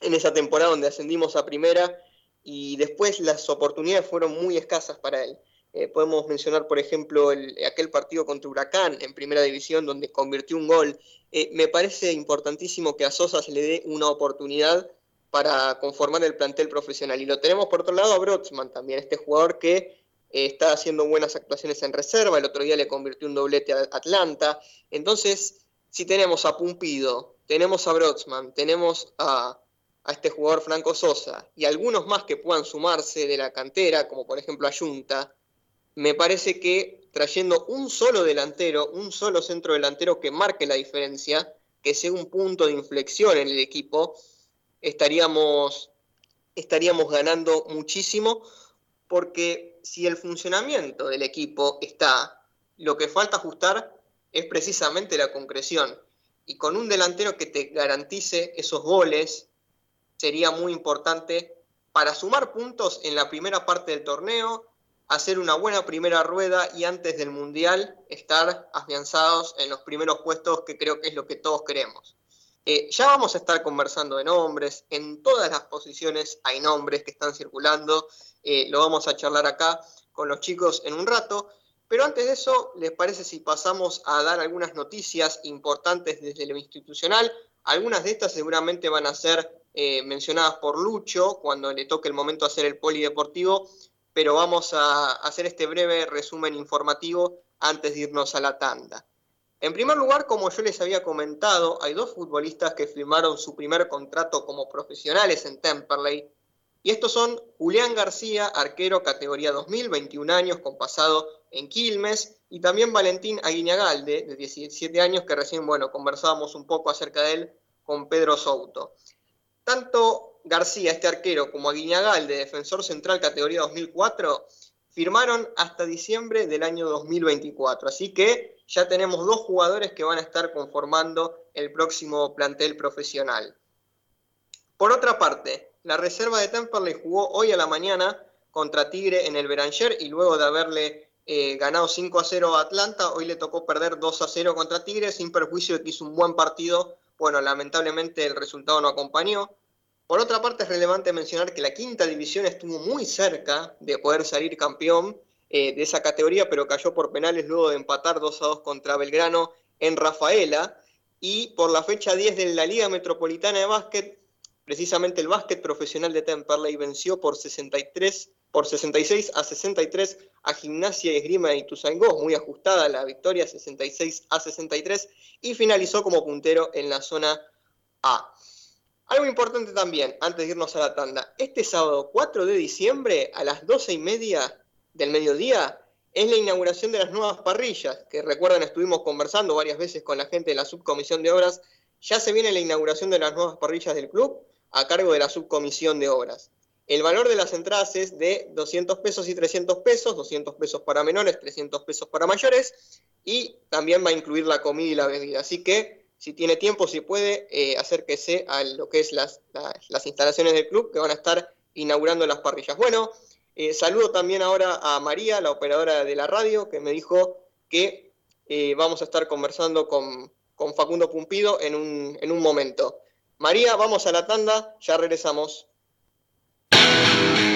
en esa temporada donde ascendimos a primera, y después las oportunidades fueron muy escasas para él. Eh, podemos mencionar, por ejemplo, aquel partido contra Huracán en Primera División donde convirtió un gol. Eh, me parece importantísimo que a Sosa se le dé una oportunidad para conformar el plantel profesional. Y lo tenemos por otro lado a Brotsman también, este jugador que está haciendo buenas actuaciones en reserva. El otro día le convirtió un doblete a Atlanta. Entonces, si tenemos a Pumpido, tenemos a Brotsman, tenemos a, este jugador Franco Sosa y algunos más que puedan sumarse de la cantera, como por ejemplo a Junta, me parece que trayendo un solo delantero, un solo centro delantero que marque la diferencia, que sea un punto de inflexión en el equipo, estaríamos, estaríamos ganando muchísimo, porque si el funcionamiento del equipo está, lo que falta ajustar es precisamente la concreción. Y con un delantero que te garantice esos goles, sería muy importante para sumar puntos en la primera parte del torneo hacer una buena primera rueda y antes del Mundial estar afianzados en los primeros puestos, que creo que es lo que todos queremos. Eh, ya vamos a estar conversando de nombres, en todas las posiciones hay nombres que están circulando, eh, lo vamos a charlar acá con los chicos en un rato, pero antes de eso, ¿les parece si pasamos a dar algunas noticias importantes desde lo institucional? Algunas de estas seguramente van a ser eh, mencionadas por Lucho cuando le toque el momento hacer el polideportivo, pero vamos a hacer este breve resumen informativo antes de irnos a la tanda. En primer lugar, como yo les había comentado, hay dos futbolistas que firmaron su primer contrato como profesionales en Temperley, y estos son Julián García, arquero categoría 2000, 21 años, con pasado en Quilmes, y también Valentín Aguiñagalde, de 17 años, que recién, bueno, conversábamos un poco acerca de él con Pedro Souto. Tanto García, este arquero, como Aguiñagal, de defensor central categoría 2004, firmaron hasta diciembre del año 2024. Así que ya tenemos dos jugadores que van a estar conformando el próximo plantel profesional. Por otra parte, la reserva de Temperley jugó hoy a la mañana contra Tigre en el Beranger y luego de haberle eh, ganado 5 a 0 a Atlanta, hoy le tocó perder 2 a 0 contra Tigre sin perjuicio de que hizo un buen partido. Bueno, lamentablemente el resultado no acompañó. Por otra parte, es relevante mencionar que la quinta división estuvo muy cerca de poder salir campeón eh, de esa categoría, pero cayó por penales luego de empatar 2 a 2 contra Belgrano en Rafaela. Y por la fecha 10 de la Liga Metropolitana de Básquet, precisamente el básquet profesional de Temperley venció por 63 por 66 a 63 a Gimnasia y Esgrima de Ituzaingó, muy ajustada la victoria 66 a 63 y finalizó como puntero en la zona A. Algo importante también, antes de irnos a la tanda, este sábado 4 de diciembre a las 12 y media del mediodía es la inauguración de las nuevas parrillas, que recuerdan estuvimos conversando varias veces con la gente de la subcomisión de obras, ya se viene la inauguración de las nuevas parrillas del club a cargo de la subcomisión de obras. El valor de las entradas es de 200 pesos y 300 pesos, 200 pesos para menores, 300 pesos para mayores, y también va a incluir la comida y la bebida. Así que si tiene tiempo, si puede, eh, acérquese a lo que es las, las, instalaciones del club que van a estar inaugurando las parrillas. Bueno, eh, saludo también ahora a María, la operadora de la radio, que me dijo que eh, vamos a estar conversando con, con Facundo Pumpido en un, en un momento. María, vamos a la tanda, ya regresamos. thank you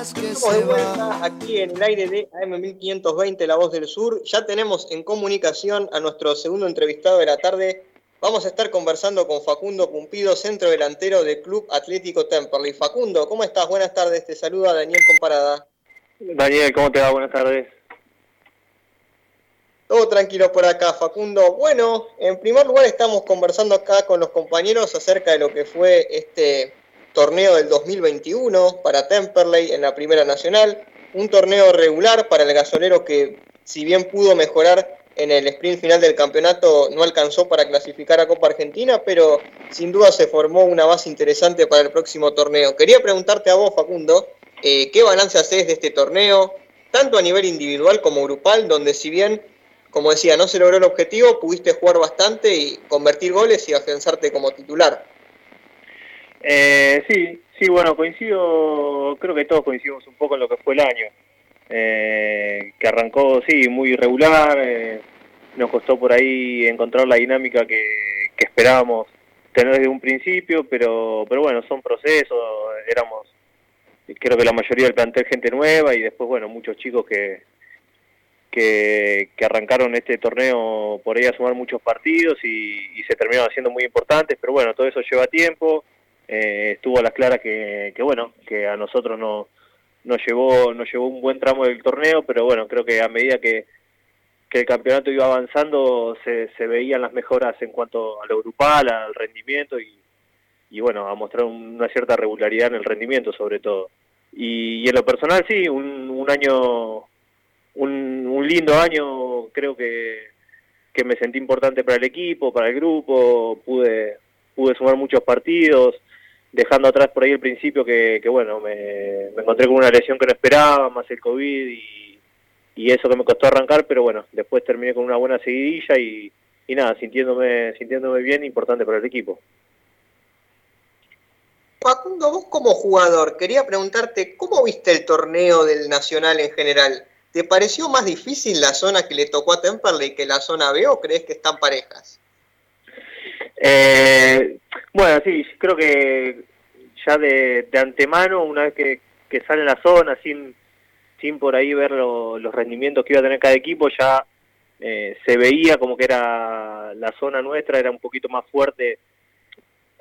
Estamos de vuelta aquí en el aire de AM1520, La Voz del Sur. Ya tenemos en comunicación a nuestro segundo entrevistado de la tarde. Vamos a estar conversando con Facundo Cumpido, centro delantero del Club Atlético Temperley. Facundo, ¿cómo estás? Buenas tardes. Te saluda Daniel Comparada. Daniel, ¿cómo te va? Buenas tardes. Todo tranquilo por acá, Facundo. Bueno, en primer lugar estamos conversando acá con los compañeros acerca de lo que fue este torneo del 2021 para Temperley en la Primera Nacional, un torneo regular para el gasolero que si bien pudo mejorar en el sprint final del campeonato no alcanzó para clasificar a Copa Argentina, pero sin duda se formó una base interesante para el próximo torneo. Quería preguntarte a vos, Facundo, eh, ¿qué balance haces de este torneo, tanto a nivel individual como grupal, donde si bien, como decía, no se logró el objetivo, pudiste jugar bastante y convertir goles y afianzarte como titular? Eh, sí, sí, bueno, coincido, creo que todos coincidimos un poco en lo que fue el año, eh, que arrancó, sí, muy irregular, eh, nos costó por ahí encontrar la dinámica que, esperábamos tener desde un principio, pero, pero bueno, son procesos, éramos, creo que la mayoría del plantel gente nueva y después, bueno, muchos chicos que, que, arrancaron este torneo por ahí a sumar muchos partidos y, y se terminaron haciendo muy importantes, pero bueno, todo eso lleva tiempo eh, estuvo a las claras que, bueno, que a nosotros no, nos llevó, nos llevó un buen tramo del torneo, pero bueno, creo que a medida que, que el campeonato iba avanzando se, se veían las mejoras en cuanto a lo grupal, al rendimiento y, y bueno, a mostrar una cierta regularidad en el rendimiento sobre todo. Y, en lo personal sí, un, un año, un, un lindo año, creo que, que me sentí importante para el equipo, para el grupo, pude, pude sumar muchos partidos, dejando atrás por ahí el principio que, bueno, me, encontré con una lesión que no esperaba, más el COVID y, eso que me costó arrancar, pero bueno, después terminé con una buena seguidilla y, y nada, sintiéndome, sintiéndome bien, importante para el equipo. Facundo, vos como jugador, quería preguntarte, ¿cómo viste el torneo del Nacional en general? ¿Te pareció más difícil la zona que le tocó a Temperley que la zona B o crees que están parejas? Eh, bueno, sí, creo que ya de, antemano, una vez que, que, sale la zona, sin, sin por ahí ver los rendimientos que iba a tener cada equipo, ya eh, se veía como que era la zona nuestra, era un poquito más fuerte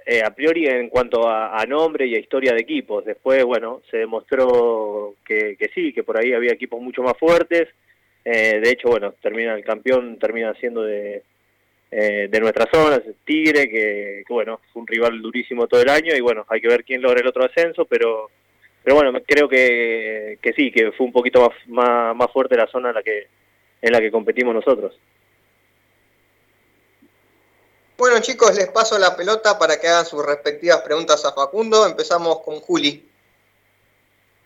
eh, a priori en cuanto a, nombre y a historia de equipos. Después, bueno, se demostró que, que sí, que por ahí había equipos mucho más fuertes. Eh, de hecho, bueno, termina el campeón, termina siendo de, eh, de nuestra zona, Tigre, que, bueno, fue un rival durísimo todo el año y bueno, hay que ver quién logra el otro ascenso, pero pero bueno, creo que, que sí, que fue un poquito más, más, fuerte la zona en la que en la que competimos nosotros. Bueno chicos, les paso la pelota para que hagan sus respectivas preguntas a Facundo. Empezamos con Juli.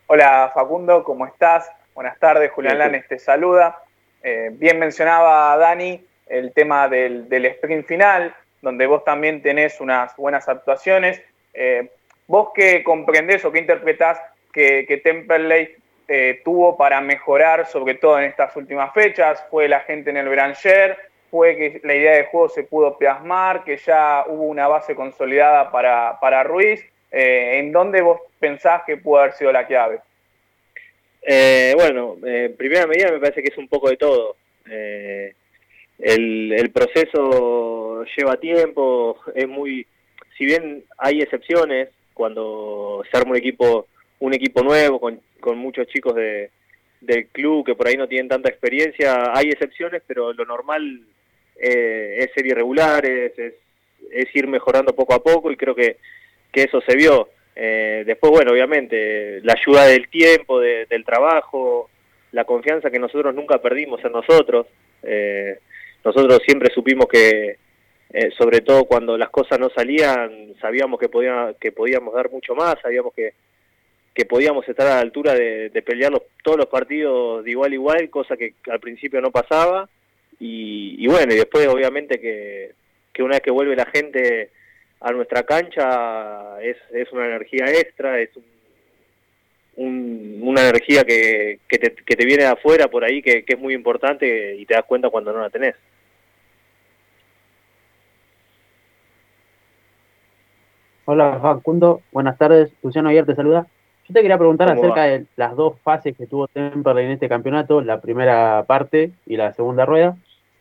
Hola Facundo, ¿cómo estás? Buenas tardes, Julián Lanes te saluda. Eh, bien mencionaba Dani el tema del, sprint final, donde vos también tenés unas buenas actuaciones. Eh, ¿Vos qué comprendés o qué interpretás que, que Temperley eh, tuvo para mejorar, sobre todo en estas últimas fechas? ¿Fue la gente en el Branger? ¿Fue que la idea de juego se pudo plasmar? ¿Que ya hubo una base consolidada para, para Ruiz? Eh, ¿En dónde vos pensás que pudo haber sido la clave? bueno, en primera medida me parece que es un poco de todo. El, el proceso lleva tiempo, es muy, si bien hay excepciones cuando se arma un equipo, un equipo nuevo con, con muchos chicos de, del club que por ahí no tienen tanta experiencia, hay excepciones, pero lo normal eh, es ser irregulares, es, es ir mejorando poco a poco y creo que, que eso se vio. Eh, después, bueno, obviamente, la ayuda del tiempo, del trabajo, la confianza que nosotros nunca perdimos en nosotros. Eh, nosotros siempre supimos que, eh, sobre todo cuando las cosas no salían, sabíamos que, que podíamos dar mucho más, sabíamos que, que podíamos estar a la altura de, pelear todos los partidos de igual a igual, cosa que al principio no pasaba. Y, bueno, y después obviamente que, que una vez que vuelve la gente a nuestra cancha es, es una energía extra, es un, una energía que, que, te, que te viene de afuera por ahí que, que es muy importante y te das cuenta cuando no la tenés. Hola Facundo, buenas tardes, Luciano Ayer te saluda. Yo te quería preguntar acerca de las dos fases que tuvo Temperley en este campeonato, la primera parte y la segunda rueda,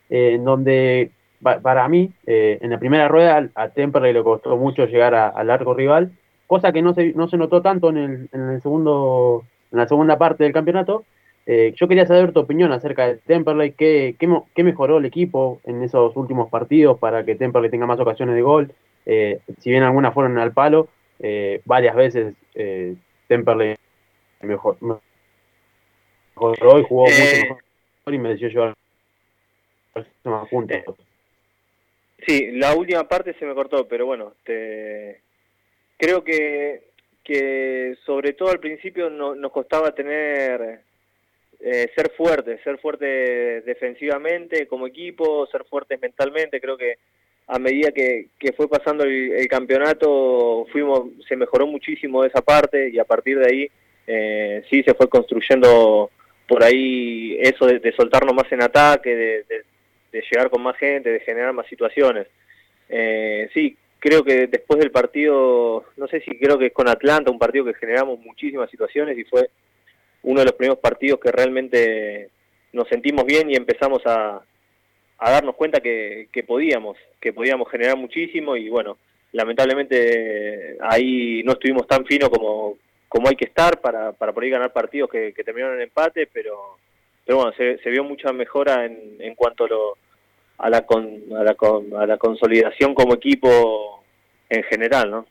eh, en donde para mí, eh, en la primera rueda a Temperley le costó mucho llegar al arco rival, cosa que no se, no se notó tanto en, el, en, el segundo, en la segunda parte del campeonato. Eh, yo quería saber tu opinión acerca de Temperley, ¿qué, qué, mejoró el equipo en esos últimos partidos para que Temperley tenga más ocasiones de gol, eh, si bien algunas fueron al palo, varias veces Temperley mejor, mejoró y jugó mucho mejor y me decidió llevar más puntos. Sí, la última parte se me cortó, pero bueno, te... creo que, que sobre todo al principio no, nos costaba tener, eh, ser fuertes, ser fuertes defensivamente como equipo, ser fuertes mentalmente, creo que a medida que, fue pasando el, campeonato fuimos se mejoró muchísimo esa parte y a partir de ahí eh, sí se fue construyendo por ahí eso de, soltarnos más en ataque, de, de llegar con más gente, de generar más situaciones. Eh, sí, creo que después del partido, no sé si creo que es con Atlanta, un partido que generamos muchísimas situaciones y fue uno de los primeros partidos que realmente nos sentimos bien y empezamos a, darnos cuenta que, que podíamos, que podíamos generar muchísimo y bueno, lamentablemente ahí no estuvimos tan finos como, como hay que estar para, para poder ganar partidos que, que terminaron en empate, pero pero bueno, se, se vio mucha mejora en, en cuanto a, lo, a, la con, a, la a la consolidación como equipo en general, ¿no?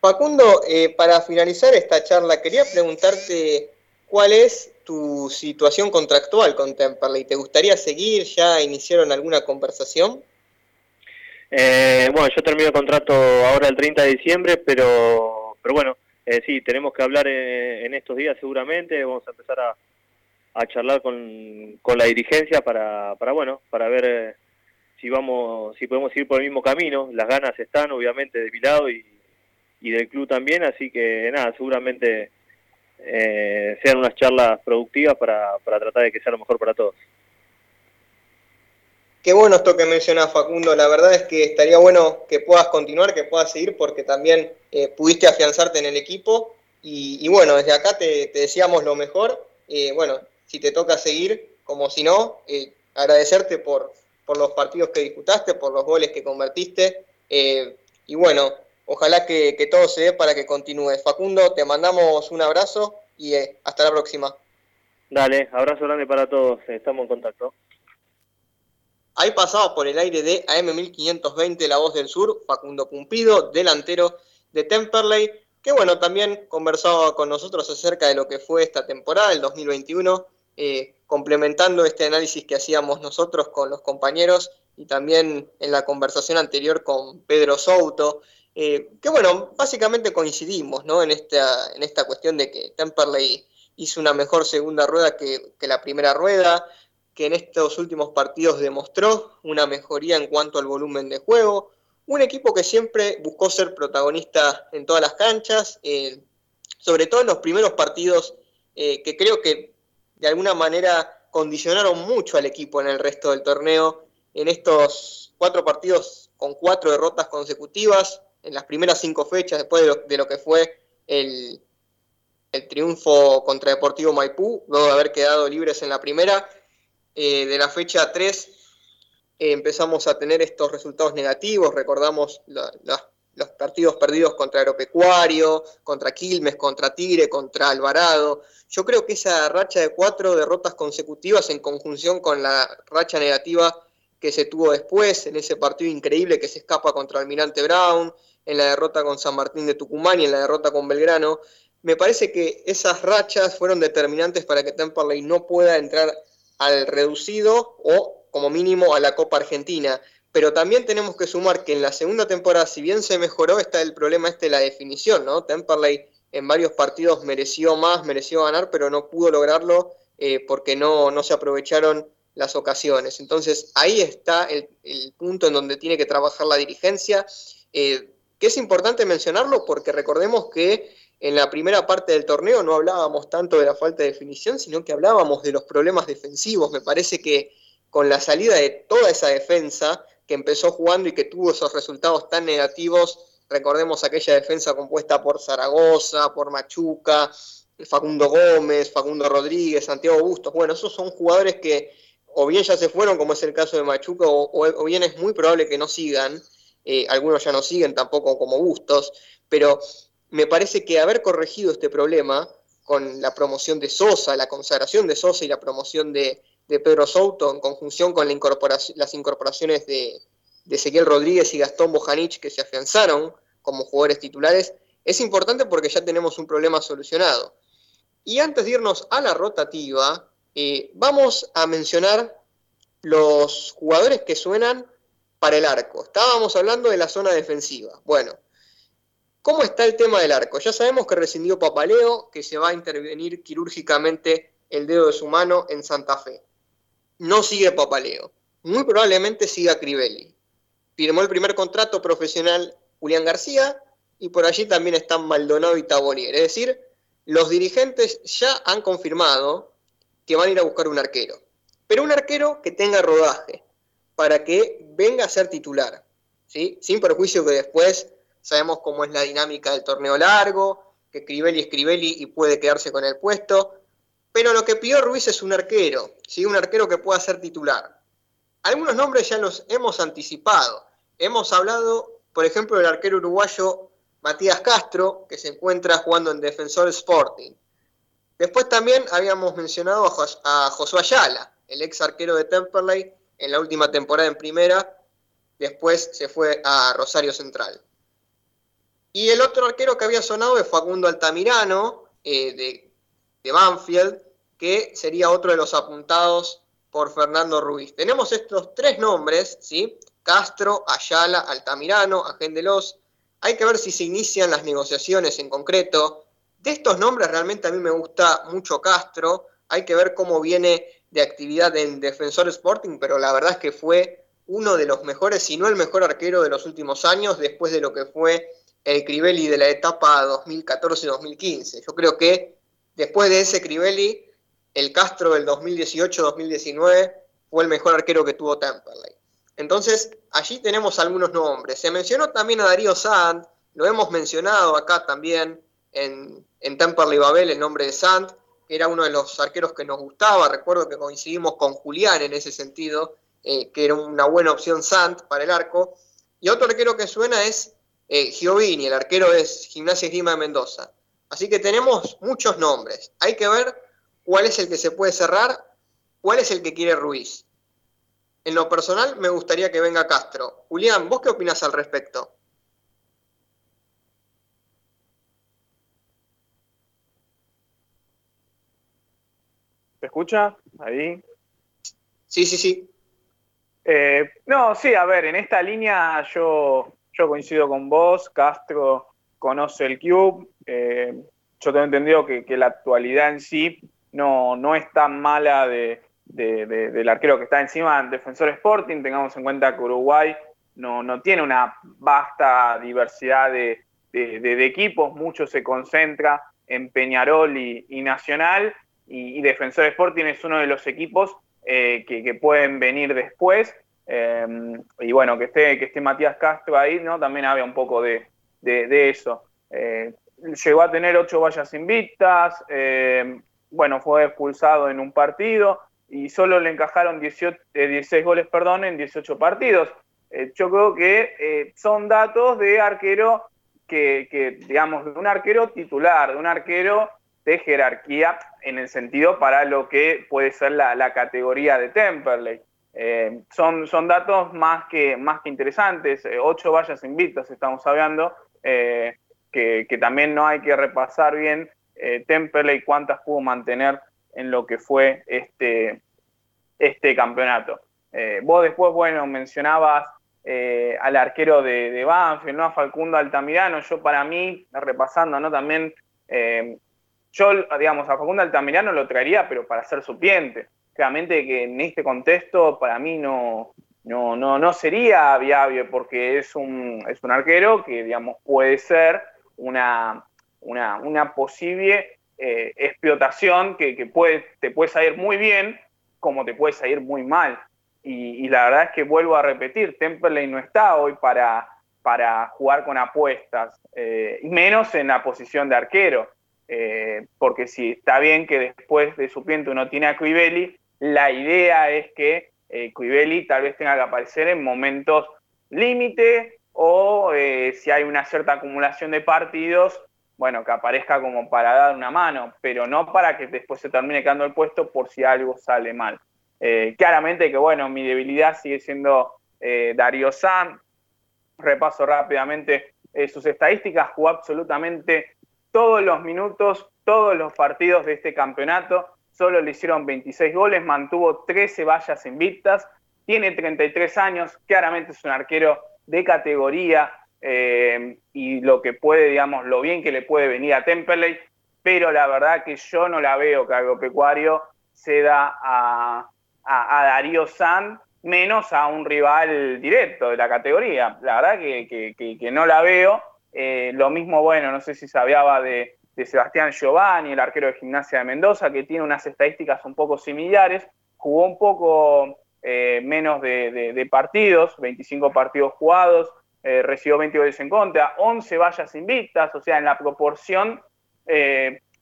Facundo, eh, para finalizar esta charla, quería preguntarte cuál es tu situación contractual con Temperley. ¿Te gustaría seguir? ¿Ya iniciaron alguna conversación? Eh, bueno, yo termino el contrato ahora el 30 de diciembre, pero, pero bueno, eh, sí, tenemos que hablar en, estos días seguramente, vamos a empezar a, a charlar con, con, la dirigencia para, para bueno, para ver eh, si vamos, si podemos ir por el mismo camino. Las ganas están, obviamente, de mi lado y, del club también, así que nada, seguramente eh, sean unas charlas productivas para, para tratar de que sea lo mejor para todos. Qué bueno esto que menciona Facundo. La verdad es que estaría bueno que puedas continuar, que puedas seguir, porque también eh, pudiste afianzarte en el equipo. Y, bueno, desde acá te, deseamos lo mejor. Bueno, si te toca seguir, como si no, eh, agradecerte por, por los partidos que disputaste, por los goles que convertiste. y bueno, ojalá que, que, todo se dé para que continúe. Facundo, te mandamos un abrazo y hasta la próxima. Dale, abrazo grande para todos. Estamos en contacto. Ahí pasaba por el aire de AM1520 La Voz del Sur, Facundo Cumpido, delantero de Temperley, que bueno, también conversaba con nosotros acerca de lo que fue esta temporada, el 2021, eh, complementando este análisis que hacíamos nosotros con los compañeros y también en la conversación anterior con Pedro Souto, eh, que bueno, básicamente coincidimos ¿no? en, esta, en esta cuestión de que Temperley hizo una mejor segunda rueda que, que la primera rueda, que en estos últimos partidos demostró una mejoría en cuanto al volumen de juego. Un equipo que siempre buscó ser protagonista en todas las canchas, eh, sobre todo en los primeros partidos que creo que de alguna manera condicionaron mucho al equipo en el resto del torneo. En estos cuatro partidos con cuatro derrotas consecutivas, en las primeras cinco fechas, después de lo, que fue el, el triunfo contra Deportivo Maipú, luego de haber quedado libres en la primera, eh, de la fecha 3 eh, empezamos a tener estos resultados negativos, recordamos los partidos perdidos contra Aeropecuario, contra Quilmes, contra Tigre, contra Alvarado. Yo creo que esa racha de cuatro derrotas consecutivas en conjunción con la racha negativa que se tuvo después, en ese partido increíble que se escapa contra Almirante Brown, en la derrota con San Martín de Tucumán y en la derrota con Belgrano. Me parece que esas rachas fueron determinantes para que Temperley no pueda entrar al reducido o como mínimo a la Copa Argentina. Pero también tenemos que sumar que en la segunda temporada, si bien se mejoró, está el problema este de la definición, ¿no? Temperley en varios partidos mereció más, mereció ganar, pero no pudo lograrlo eh, porque no, no se aprovecharon las ocasiones. Entonces ahí está el, punto en donde tiene que trabajar la dirigencia, eh, que es importante mencionarlo porque recordemos que en la primera parte del torneo no hablábamos tanto de la falta de definición, sino que hablábamos de los problemas defensivos. Me parece que con la salida de toda esa defensa que empezó jugando y que tuvo esos resultados tan negativos, recordemos aquella defensa compuesta por Zaragoza, por Machuca, Facundo Gómez, Facundo Rodríguez, Santiago Bustos, bueno, esos son jugadores que o bien ya se fueron, como es el caso de Machuca, o, bien es muy probable que no sigan, eh, algunos ya no siguen tampoco como Bustos, pero me parece que haber corregido este problema con la promoción de Sosa, la consagración de Sosa y la promoción de, Pedro Souto en conjunción con las incorporaciones de, de Ezequiel Rodríguez y Gastón Bojanic que se afianzaron como jugadores titulares, es importante porque ya tenemos un problema solucionado. Y antes de irnos a la rotativa, eh, vamos a mencionar los jugadores que suenan para el arco. Estábamos hablando de la zona defensiva. Bueno, ¿cómo está el tema del arco? Ya sabemos que rescindió Papaleo, que se va a intervenir quirúrgicamente el dedo de su mano en Santa Fe. No sigue Papaleo. Muy probablemente siga Crivelli. Firmó el primer contrato profesional Julián García y por allí también están Maldonado y Tabonier. Es decir, los dirigentes ya han confirmado que van a ir a buscar un arquero, pero un arquero que tenga rodaje para que venga a ser titular, ¿sí? sin perjuicio que después sabemos cómo es la dinámica del torneo largo, que Crivelli es Crivelli y puede quedarse con el puesto, pero lo que pidió Ruiz es un arquero, ¿sí? un arquero que pueda ser titular. Algunos nombres ya los hemos anticipado. Hemos hablado, por ejemplo, del arquero uruguayo Matías Castro, que se encuentra jugando en Defensor Sporting. Después también habíamos mencionado a, Josué Ayala, el ex arquero de Temperley, en la última temporada en primera, después se fue a Rosario Central. Y el otro arquero que había sonado es Facundo Altamirano, eh, de, de Banfield, que sería otro de los apuntados por Fernando Ruiz. Tenemos estos tres nombres, ¿sí? Castro, Ayala, Altamirano, Agendelos, hay que ver si se inician las negociaciones en concreto. De estos nombres realmente a mí me gusta mucho Castro. Hay que ver cómo viene de actividad en Defensor Sporting, pero la verdad es que fue uno de los mejores, si no el mejor arquero de los últimos años, después de lo que fue el Crivelli de la etapa 2014-2015. Yo creo que después de ese Crivelli, el Castro del 2018-2019 fue el mejor arquero que tuvo Temperley. Entonces, allí tenemos algunos nombres. Se mencionó también a Darío Sand, lo hemos mencionado acá también en, en Temperley Babel, el nombre de Sand, que era uno de los arqueros que nos gustaba. Recuerdo que coincidimos con Julián en ese sentido, eh, que era una buena opción Sand para el arco. Y otro arquero que suena es eh, Giovini, el arquero es Gimnasia Esgrima de Mendoza. Así que tenemos muchos nombres. Hay que ver cuál es el que se puede cerrar, cuál es el que quiere Ruiz. En lo personal, me gustaría que venga Castro. Julián, ¿vos qué opinas al respecto? ¿Se escucha? Ahí. Sí, sí, sí. Eh, no, sí, a ver, en esta línea yo, yo coincido con vos. Castro conoce el Cube. Eh, yo tengo entendido que, la actualidad en sí no, no es tan mala de, del arquero que está encima en Defensor Sporting. Tengamos en cuenta que Uruguay no, tiene una vasta diversidad de, equipos, mucho se concentra en Peñarol y, Nacional, y, Defensor Sporting es uno de los equipos eh, que, pueden venir después. Em, y bueno, que esté, que esté Matías Castro ahí, ¿no? También había un poco de, eso. Eh, llegó a tener ocho vallas invictas, em, bueno, fue expulsado en un partido, y solo le encajaron 18, 16 eh, goles perdón, en 18 partidos. Eh, yo creo que eh, son datos de arquero que, digamos, de un arquero titular, de un arquero de jerarquía en el sentido para lo que puede ser la, categoría de Temperley. Eh, son, son datos más que, más que interesantes. Eh, ocho vallas invictas estamos hablando, que, que, también no hay que repasar bien Temperley cuántas pudo mantener en lo que fue este, este campeonato. vos después, bueno, mencionabas al arquero de, de Banfield, ¿no? A Falcundo Altamirano. Yo para mí, repasando, ¿no? También yo, digamos, a Facundo Altamirano lo traería, pero para ser suplente. Claramente que en este contexto para mí no, no, no, no sería viable porque es un, es un arquero que, digamos, puede ser una, una, posible eh, explotación que, que, puede, te puede salir muy bien como te puede salir muy mal. Y, la verdad es que vuelvo a repetir, Temperley no está hoy para, para jugar con apuestas, eh, menos en la posición de arquero. Eh, porque si está bien que después de suplente uno tiene a Cuibeli, la idea es que eh, tal vez tenga que aparecer en momentos límite o eh, si hay una cierta acumulación de partidos, bueno, que aparezca como para dar una mano, pero no para que después se termine quedando el puesto por si algo sale mal. Eh, claramente que, bueno, mi debilidad sigue siendo Darío San. Repaso rápidamente sus estadísticas, jugó absolutamente todos los minutos, todos los partidos de este campeonato. Solo le hicieron 26 goles, mantuvo 13 vallas invictas, tiene 33 años, claramente es un arquero de categoría eh, y lo que puede, digamos, lo bien que le puede venir a Temperley, pero la verdad que yo no la veo que agropecuario se da a, Darío San, menos a un rival directo de la categoría. La verdad que no la veo eh, lo mismo, bueno, no sé si se hablaba de, Sebastián Giovanni, el arquero de Gimnasia de Mendoza, que tiene unas estadísticas un poco similares, jugó un poco eh, menos de, partidos, 25 partidos jugados, eh, recibió 20 goles en contra, 11 vallas invictas, o sea, en la proporción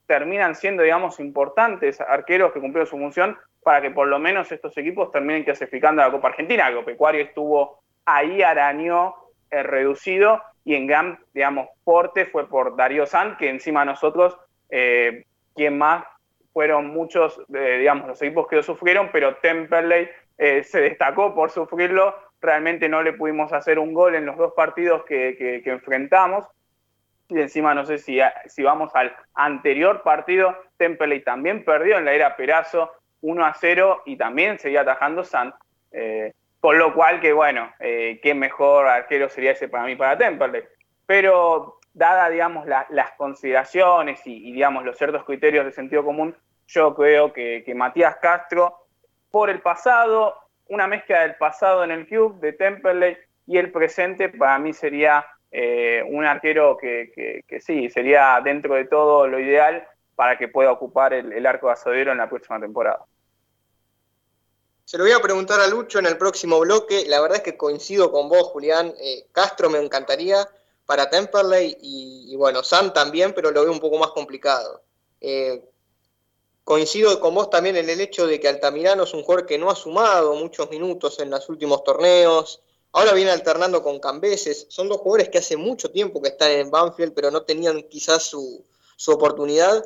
terminan siendo, digamos, importantes arqueros que cumplieron su función para que por lo menos estos equipos terminen clasificando a la Copa Argentina. Agropecuario estuvo ahí, arañó reducido y en gran, digamos, porte fue por Darío San, que encima nosotros, eh, quien más fueron muchos, eh, digamos, los equipos que lo sufrieron, pero Temperley eh, se destacó por sufrirlo. Realmente no le pudimos hacer un gol en los dos partidos que, enfrentamos. Y encima no sé si, si vamos al anterior partido, Temperley también perdió en la era Perazo 1 a 0 y también seguía atajando San. Con lo cual, que bueno, eh, qué mejor arquero sería ese para mí, para Temperley. Pero dada, digamos, las consideraciones y, digamos, los ciertos criterios de sentido común, yo creo que, Matías Castro, por el pasado, una mezcla del pasado en el club, de Temperley, y el presente, para mí sería eh, un arquero que, sí, sería dentro de todo lo ideal para que pueda ocupar el, el arco de asadero en la próxima temporada. Se lo voy a preguntar a Lucho en el próximo bloque. La verdad es que coincido con vos, Julián. Eh, Castro me encantaría para Temperley y, bueno, Sam también, pero lo veo un poco más complicado. Eh, coincido con vos también en el hecho de que Altamirano es un jugador que no ha sumado muchos minutos en los últimos torneos. Ahora viene alternando con Cambeses. Son dos jugadores que hace mucho tiempo que están en Banfield, pero no tenían quizás su, su oportunidad.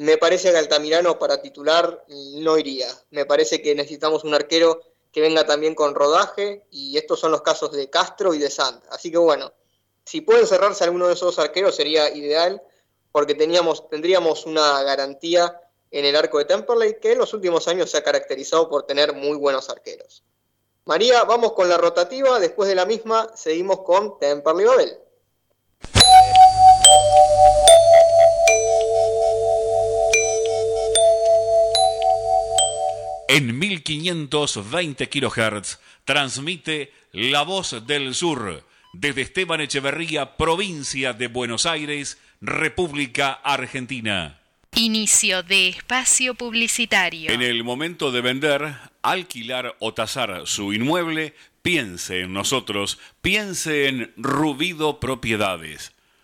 Me parece que Altamirano para titular no iría. Me parece que necesitamos un arquero que venga también con rodaje y estos son los casos de Castro y de Sand. Así que bueno, si pueden cerrarse alguno de esos arqueros sería ideal porque teníamos, tendríamos una garantía en el arco de Temperley que en los últimos años se ha caracterizado por tener muy buenos arqueros. María, vamos con la rotativa, después de la misma seguimos con Temperley Babel. En 1520 kHz transmite La Voz del Sur desde Esteban Echeverría, provincia de Buenos Aires, República Argentina. Inicio de espacio publicitario. En el momento de vender, alquilar o tasar su inmueble, piense en nosotros, piense en Rubido Propiedades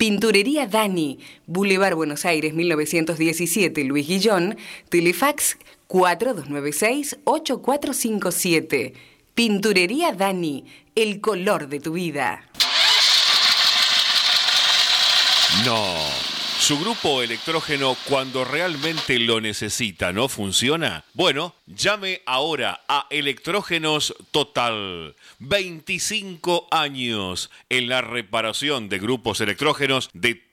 Pinturería Dani, Boulevard Buenos Aires 1917, Luis Guillón, Telefax 4296-8457. Pinturería Dani, el color de tu vida. No. Su grupo electrógeno cuando realmente lo necesita no funciona. Bueno, llame ahora a Electrógenos Total. 25 años en la reparación de grupos electrógenos de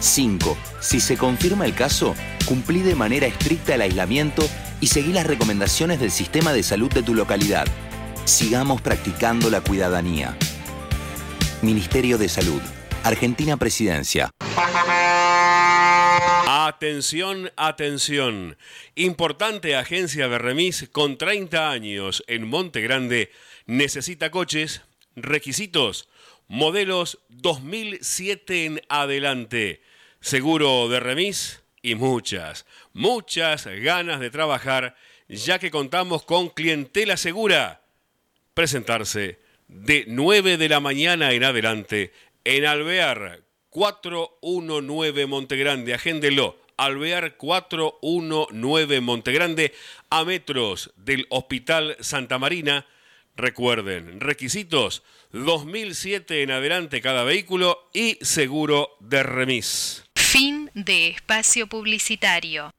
5. Si se confirma el caso, cumplí de manera estricta el aislamiento y seguí las recomendaciones del sistema de salud de tu localidad. Sigamos practicando la cuidadanía. Ministerio de Salud. Argentina Presidencia. Atención, atención. Importante agencia de remis con 30 años en Monte Grande necesita coches, requisitos, modelos 2007 en adelante, seguro de remis y muchas, muchas ganas de trabajar ya que contamos con clientela segura. Presentarse de 9 de la mañana en adelante en Alvear 419 Montegrande. Agéndelo. Alvear 419 Montegrande a metros del Hospital Santa Marina. Recuerden, requisitos 2007 en adelante cada vehículo y seguro de remis. Fin de espacio publicitario.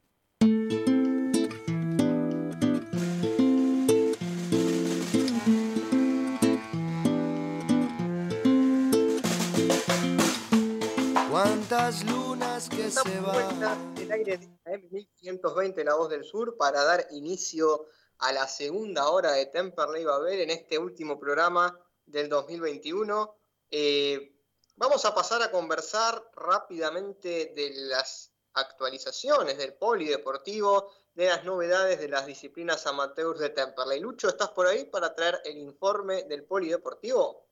Cuántas lunas que se van. El aire de AM1120 La Voz del Sur para dar inicio a la segunda hora de Temperley Babel en este último programa del 2021. Eh, vamos a pasar a conversar rápidamente de las actualizaciones del polideportivo, de las novedades de las disciplinas amateurs de Temperley. Lucho, ¿estás por ahí para traer el informe del polideportivo?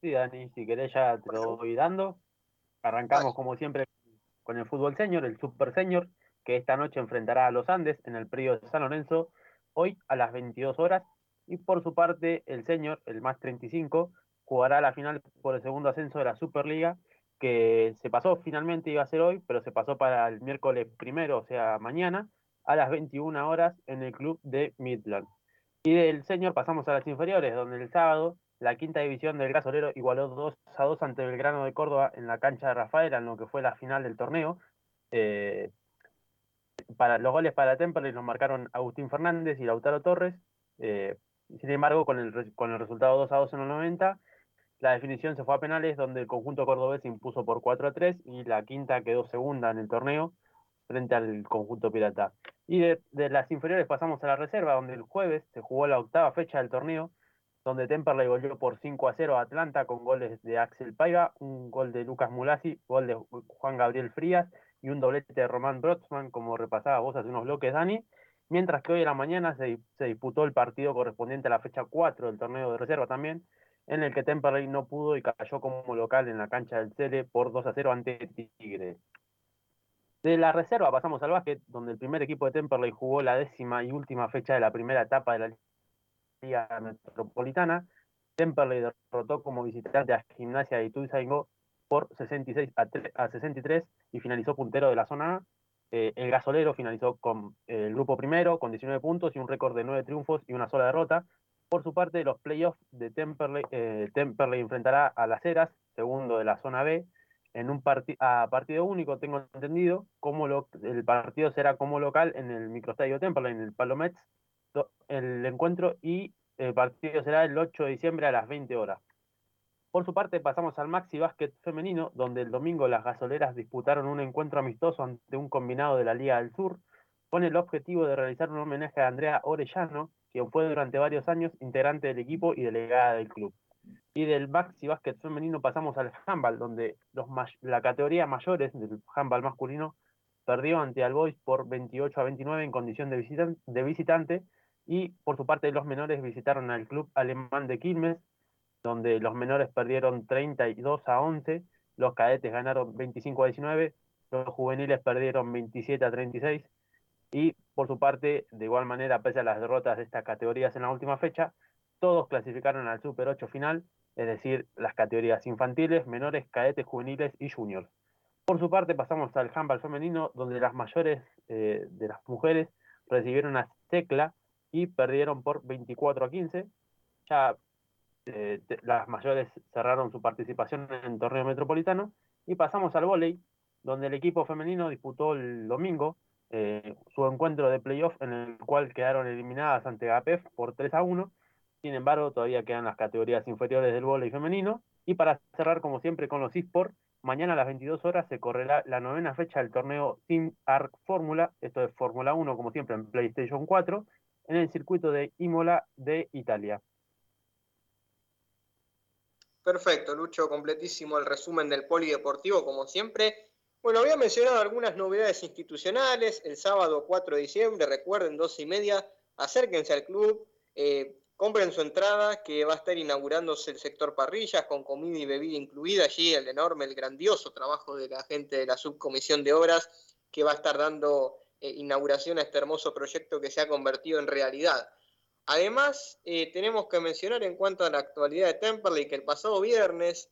Sí, Dani, si querés ya te lo voy dando. Arrancamos como siempre con el fútbol senior, el super senior, que esta noche enfrentará a los Andes en el periodo de San Lorenzo, hoy a las 22 horas. Y por su parte, el senior, el más 35, jugará la final por el segundo ascenso de la Superliga, que se pasó finalmente, iba a ser hoy, pero se pasó para el miércoles primero, o sea, mañana, a las 21 horas en el club de Midland. Y del senior pasamos a las inferiores, donde el sábado la quinta división del Gasolero igualó 2 a 2 ante Belgrano de Córdoba en la cancha de Rafael, en lo que fue la final del torneo. Eh, para los goles para Temperley los marcaron Agustín Fernández y Lautaro Torres. Eh, sin embargo, con el, con el resultado 2 a 2 en los 90, la definición se fue a penales, donde el conjunto cordobés se impuso por 4 a 3 y la quinta quedó segunda en el torneo frente al conjunto pirata. Y de, las inferiores pasamos a la reserva, donde el jueves se jugó la octava fecha del torneo, donde Temperley goleó por 5 a 0 a Atlanta con goles de Axel Paiva, un gol de Lucas Mulasi, gol de Juan Gabriel Frías y un doblete de Román Brotsman, como repasaba vos hace unos bloques, Dani. Mientras que hoy en la mañana se, se disputó el partido correspondiente a la fecha 4 del torneo de reserva también, en el que Temperley no pudo y cayó como local en la cancha del Cele por 2 a 0 ante Tigre. De la reserva pasamos al básquet, donde el primer equipo de Temperley jugó la décima y última fecha de la primera etapa de la Liga Metropolitana. Temperley derrotó como visitante a Gimnasia de Ituzaingó por 66 a, 63 y finalizó puntero de la zona A. Eh, el gasolero finalizó con el grupo primero con 19 puntos y un récord de 9 triunfos y una sola derrota. Por su parte, los playoffs de Temperley, eh, Temperley enfrentará a las Heras, segundo de la zona B, en un a partido único, tengo entendido, como el partido será como local en el microestadio Temple, en el Palomets, el encuentro y el partido será el 8 de diciembre a las 20 horas. Por su parte, pasamos al Maxi Básquet femenino, donde el domingo las gasoleras disputaron un encuentro amistoso ante un combinado de la Liga del Sur, con el objetivo de realizar un homenaje a Andrea Orellano, quien fue durante varios años integrante del equipo y delegada del club. Y del maxi básquet femenino pasamos al handball, donde la categoría mayores del handball masculino perdió ante Al Boys por 28 a 29 en condición de, de visitante. Y por su parte, los menores visitaron al club alemán de Quilmes, donde los menores perdieron 32 a 11, los cadetes ganaron 25 a 19, los juveniles perdieron 27 a 36. Y por su parte, de igual manera, pese a las derrotas de estas categorías en la última fecha, todos clasificaron al Super 8 final, es decir, las categorías infantiles, menores, cadetes, juveniles y juniors. Por su parte, pasamos al handball femenino, donde las mayores eh, de las mujeres recibieron a Tecla y perdieron por 24 a 15. Ya eh, las mayores cerraron su participación en el torneo metropolitano. Y pasamos al vóley, donde el equipo femenino disputó el domingo eh, su encuentro de playoff en el cual quedaron eliminadas ante APEF por 3 a 1 sin embargo, todavía quedan las categorías inferiores del vóley femenino. Y para cerrar, como siempre, con los eSports, mañana a las 22 horas se correrá la novena fecha del torneo Team Arc Fórmula, esto es Fórmula 1, como siempre, en PlayStation 4, en el circuito de Imola de Italia. Perfecto, Lucho, completísimo el resumen del polideportivo, como siempre. Bueno, había mencionado algunas novedades institucionales. El sábado 4 de diciembre, recuerden, 12 y media, acérquense al club. Eh, Compren su entrada que va a estar inaugurándose el sector parrillas con comida y bebida incluida allí, el enorme, el grandioso trabajo de la gente de la subcomisión de obras que va a estar dando eh, inauguración a este hermoso proyecto que se ha convertido en realidad. Además, eh, tenemos que mencionar en cuanto a la actualidad de Temperley que el pasado viernes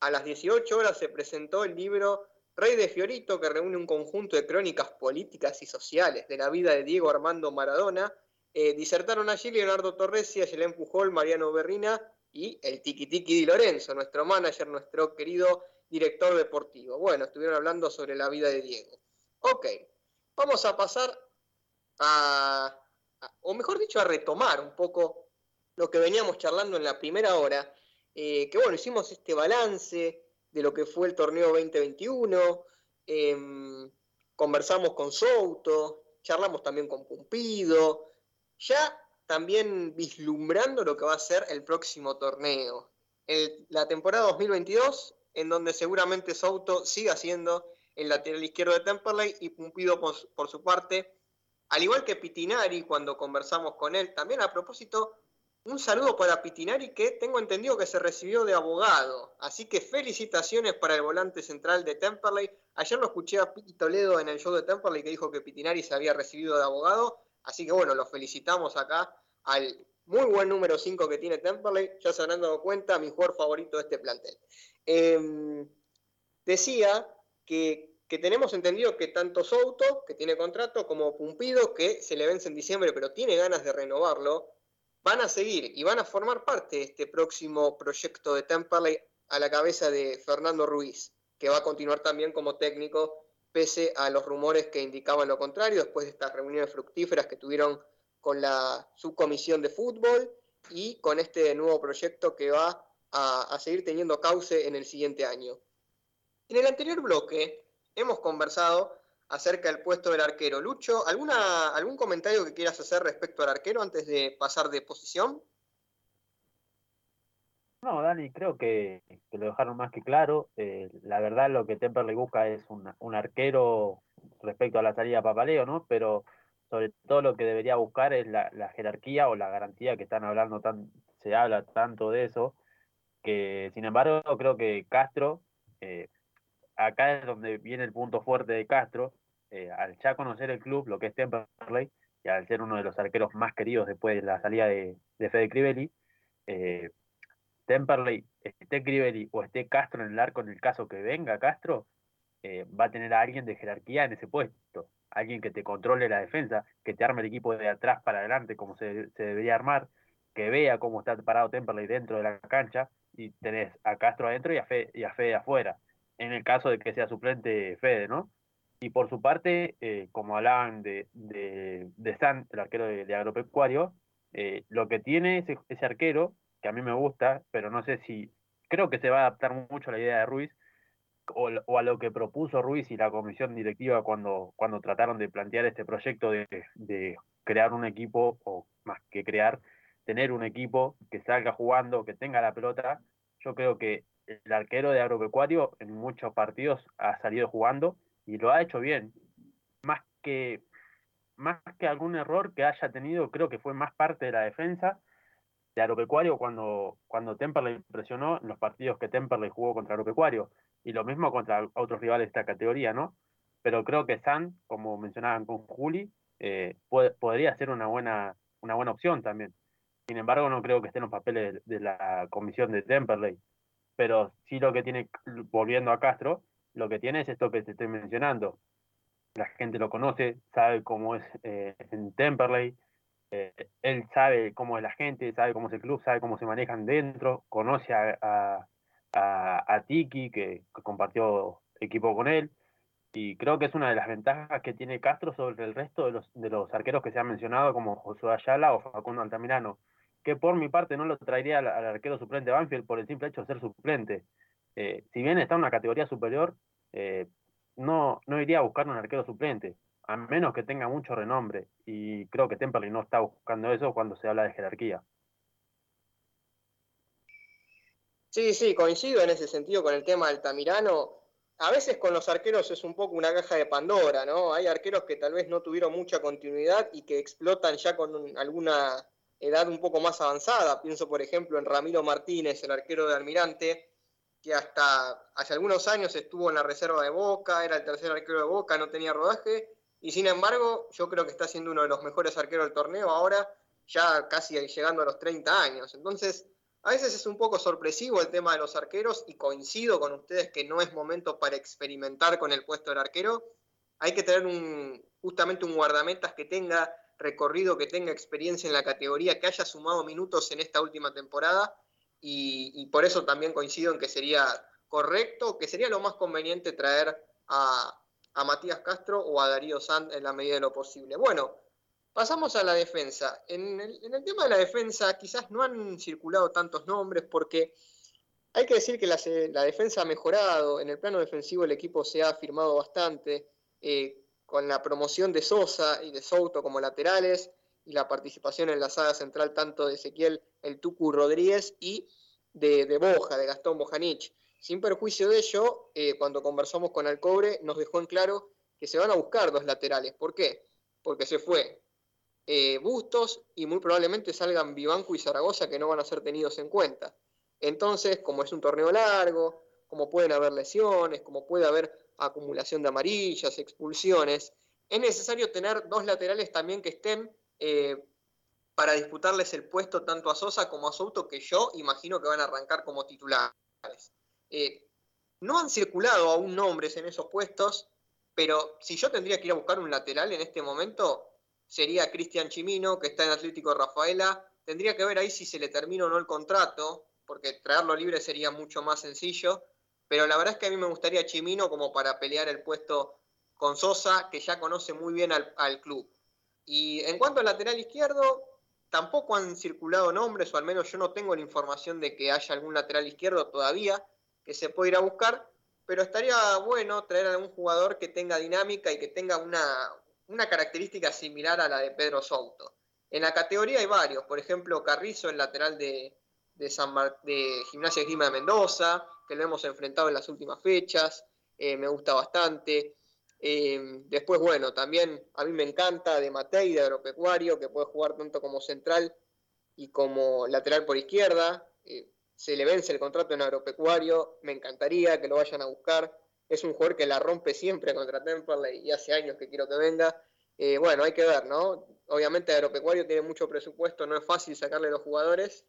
a las 18 horas se presentó el libro Rey de Fiorito que reúne un conjunto de crónicas políticas y sociales de la vida de Diego Armando Maradona eh, disertaron allí Leonardo Torresi, Ayelén Pujol, Mariano Berrina y el Tiki Tiki Di Lorenzo, nuestro manager, nuestro querido director deportivo. Bueno, estuvieron hablando sobre la vida de Diego. Ok, vamos a pasar a, o mejor dicho, a retomar un poco lo que veníamos charlando en la primera hora, eh, que bueno, hicimos este balance de lo que fue el torneo 2021, em, conversamos con Souto, charlamos también con Pumpido, ya también vislumbrando lo que va a ser el próximo torneo. la temporada 2022, en donde seguramente Souto siga siendo el lateral izquierdo de Temperley y Pumpido por, su parte, al igual que Pitinari cuando conversamos con él. También a propósito, un saludo para Pitinari que tengo entendido que se recibió de abogado. Así que felicitaciones para el volante central de Temperley. Ayer lo escuché a Piti Toledo en el show de Temperley que dijo que Pitinari se había recibido de abogado. Así que bueno, los felicitamos acá al muy buen número 5 que tiene Temperley, ya se han dado cuenta, mi jugador favorito de este plantel. Em, decía que, tenemos entendido que tanto Souto, que tiene contrato, como Pumpido, que se le vence en diciembre, pero tiene ganas de renovarlo, van a seguir y van a formar parte de este próximo proyecto de Temperley a la cabeza de Fernando Ruiz, que va a continuar también como técnico pese a los rumores que indicaban lo contrario, después de estas reuniones fructíferas que tuvieron con la subcomisión de fútbol y con este nuevo proyecto que va a, a seguir teniendo cauce en el siguiente año. En el anterior bloque hemos conversado acerca del puesto del arquero. Lucho, ¿alguna, ¿algún comentario que quieras hacer respecto al arquero antes de pasar de posición? No, Dani, creo que, lo dejaron más que claro. Eh, la verdad, lo que Temperley busca es un, un arquero respecto a la salida Papaleo, ¿no? Pero sobre todo lo que debería buscar es la, la jerarquía o la garantía que están hablando, tan, se habla tanto de eso, que sin embargo creo que Castro, eh, acá es donde viene el punto fuerte de Castro, eh, al ya conocer el club, lo que es Temperley, y al ser uno de los arqueros más queridos después de la salida de, de Fede Crivelli, eh, Temperley, esté Crivelli o esté Castro en el arco, en el caso que venga Castro, eh, va a tener a alguien de jerarquía en ese puesto, alguien que te controle la defensa, que te arme el equipo de atrás para adelante como se, debería armar, que vea cómo está parado Temperley dentro de la cancha y tenés a Castro adentro y a, Fe, y a Fede afuera, en el caso de que sea suplente Fede, ¿no? Y por su parte, eh, como hablaban de, de, San, el arquero de, de agropecuario, eh, lo que tiene ese, ese arquero que a mí me gusta, pero no sé si, creo que se va a adaptar mucho a la idea de Ruiz o, o a lo que propuso Ruiz y la comisión directiva cuando, cuando trataron de plantear este proyecto de, de crear un equipo, o más que crear, tener un equipo que salga jugando, que tenga la pelota. Yo creo que el arquero de agropecuario en muchos partidos ha salido jugando y lo ha hecho bien. Más que, más que algún error que haya tenido, creo que fue más parte de la defensa de Agropecuario cuando, cuando Temperley presionó en los partidos que Temperley jugó contra Agropecuario, y lo mismo contra otros rivales de esta categoría, ¿no? Pero creo que San, como mencionaban con Juli, eh, podría ser una buena, una buena opción también. Sin embargo, no creo que esté en los papeles de, de la comisión de Temperley. Pero sí lo que tiene, volviendo a Castro, lo que tiene es esto que te estoy mencionando. La gente lo conoce, sabe cómo es eh, en Temperley, eh, él sabe cómo es la gente, sabe cómo es el club, sabe cómo se manejan dentro, conoce a, a, a, a Tiki, que, que, compartió equipo con él, y creo que es una de las ventajas que tiene Castro sobre el resto de los, de los arqueros que se han mencionado, como Josué Ayala o Facundo Altamirano, que por mi parte no lo traería al, arquero suplente Banfield por el simple hecho de ser suplente. Eh, si bien está en una categoría superior, eh, no, no iría a buscar un arquero suplente a menos que tenga mucho renombre. Y creo que Temperley no está buscando eso cuando se habla de jerarquía. Sí, sí, coincido en ese sentido con el tema del Tamirano. A veces con los arqueros es un poco una caja de Pandora, ¿no? Hay arqueros que tal vez no tuvieron mucha continuidad y que explotan ya con un, alguna edad un poco más avanzada. Pienso, por ejemplo, en Ramiro Martínez, el arquero de Almirante, que hasta hace algunos años estuvo en la reserva de Boca, era el tercer arquero de Boca, no tenía rodaje, y sin embargo, yo creo que está siendo uno de los mejores arqueros del torneo ahora, ya casi llegando a los 30 años. Entonces, a veces es un poco sorpresivo el tema de los arqueros y coincido con ustedes que no es momento para experimentar con el puesto del arquero. Hay que tener un, justamente un guardametas que tenga recorrido, que tenga experiencia en la categoría, que haya sumado minutos en esta última temporada y, por eso también coincido en que sería correcto, que sería lo más conveniente traer a, Matías Castro o a Darío Sand en la medida de lo posible. Bueno, pasamos a la defensa. En el, tema de la defensa quizás no han circulado tantos nombres porque hay que decir que la, defensa ha mejorado. En el plano defensivo el equipo se ha firmado bastante eh, con la promoción de Sosa y de Souto como laterales y la participación en la saga central tanto de Ezequiel El Tucu Rodríguez y de, Boja, de Gastón Bojanich. Sin perjuicio de ello, eh, cuando conversamos con Alcobre, nos dejó en claro que se van a buscar dos laterales. ¿Por qué? Porque se fue eh, Bustos y muy probablemente salgan Vivanco y Zaragoza que no van a ser tenidos en cuenta. Entonces, como es un torneo largo, como pueden haber lesiones, como puede haber acumulación de amarillas, expulsiones, es necesario tener dos laterales también que estén eh, para disputarles el puesto tanto a Sosa como a Souto, que yo imagino que van a arrancar como titulares. Eh, no han circulado aún nombres en esos puestos, pero si yo tendría que ir a buscar un lateral en este momento, sería Cristian Chimino, que está en Atlético Rafaela. Tendría que ver ahí si se le termina o no el contrato, porque traerlo libre sería mucho más sencillo. Pero la verdad es que a mí me gustaría Chimino como para pelear el puesto con Sosa, que ya conoce muy bien al, club. Y en cuanto al lateral izquierdo, tampoco han circulado nombres, o al menos yo no tengo la información de que haya algún lateral izquierdo todavía que se pueda ir a buscar, pero estaría bueno traer a algún jugador que tenga dinámica y que tenga una, una característica similar a la de Pedro Souto. En la categoría hay varios, por ejemplo, Carrizo, el lateral de, de, San de Gimnasia Grima de Mendoza, que lo hemos enfrentado en las últimas fechas, eh, me gusta bastante. Eh, después, bueno, también a mí me encanta de Matei, de Agropecuario, que puede jugar tanto como central y como lateral por izquierda. Eh, se le vence el contrato en Agropecuario, me encantaría que lo vayan a buscar. Es un jugador que la rompe siempre contra Temperley y hace años que quiero que venga. bueno, hay que ver, ¿no? Obviamente Agropecuario tiene mucho presupuesto, no es fácil sacarle los jugadores.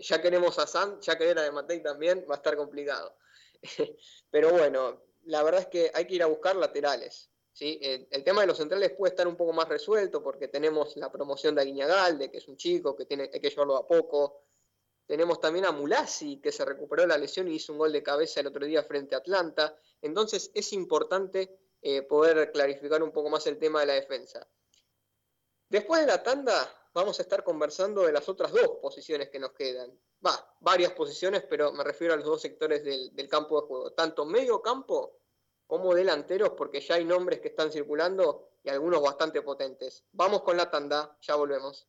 Ya queremos a San, ya que era de Matei también, va a estar complicado. Pero bueno, la verdad es que hay que ir a buscar laterales. ¿sí? El, tema de los centrales puede estar un poco más resuelto porque tenemos la promoción de Aguiñagalde, que es un chico que tiene, hay que llevarlo a poco. Tenemos también a Mulasi, que se recuperó la lesión y hizo un gol de cabeza el otro día frente a Atlanta. Entonces es importante eh, poder clarificar un poco más el tema de la defensa. Después de la tanda vamos a estar conversando de las otras dos posiciones que nos quedan va, varias posiciones, pero me refiero a los dos sectores del, del, campo de juego, tanto medio campo como delanteros, porque ya hay nombres que están circulando y algunos bastante potentes. Vamos con la tanda, ya volvemos.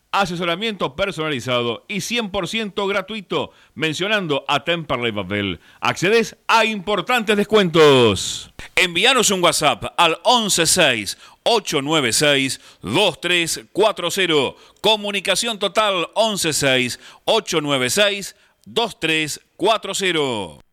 Asesoramiento personalizado y 100% gratuito. Mencionando a Temperley Babel, accedes a importantes descuentos. Envíanos un WhatsApp al 116 896 2340. Comunicación total 116 896 2340.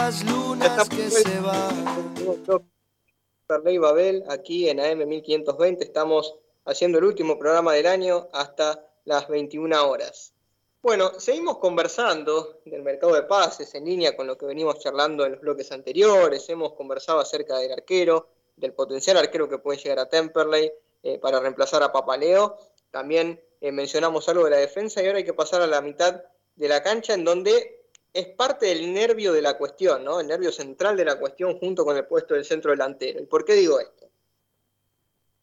Cuántas lunas que se van. Perley Babel, aquí en AM 1520 estamos haciendo el último programa del año hasta las 21 horas. Bueno, seguimos conversando del mercado de pases en línea con lo que venimos charlando en los bloques anteriores. Hemos conversado acerca del arquero, del potencial arquero que puede llegar a Temperley eh, para reemplazar a Papaleo. También eh, mencionamos algo de la defensa y ahora hay que pasar a la mitad de la cancha en donde es parte del nervio de la cuestión, ¿no? El nervio central de la cuestión junto con el puesto del centro delantero. ¿Y por qué digo esto?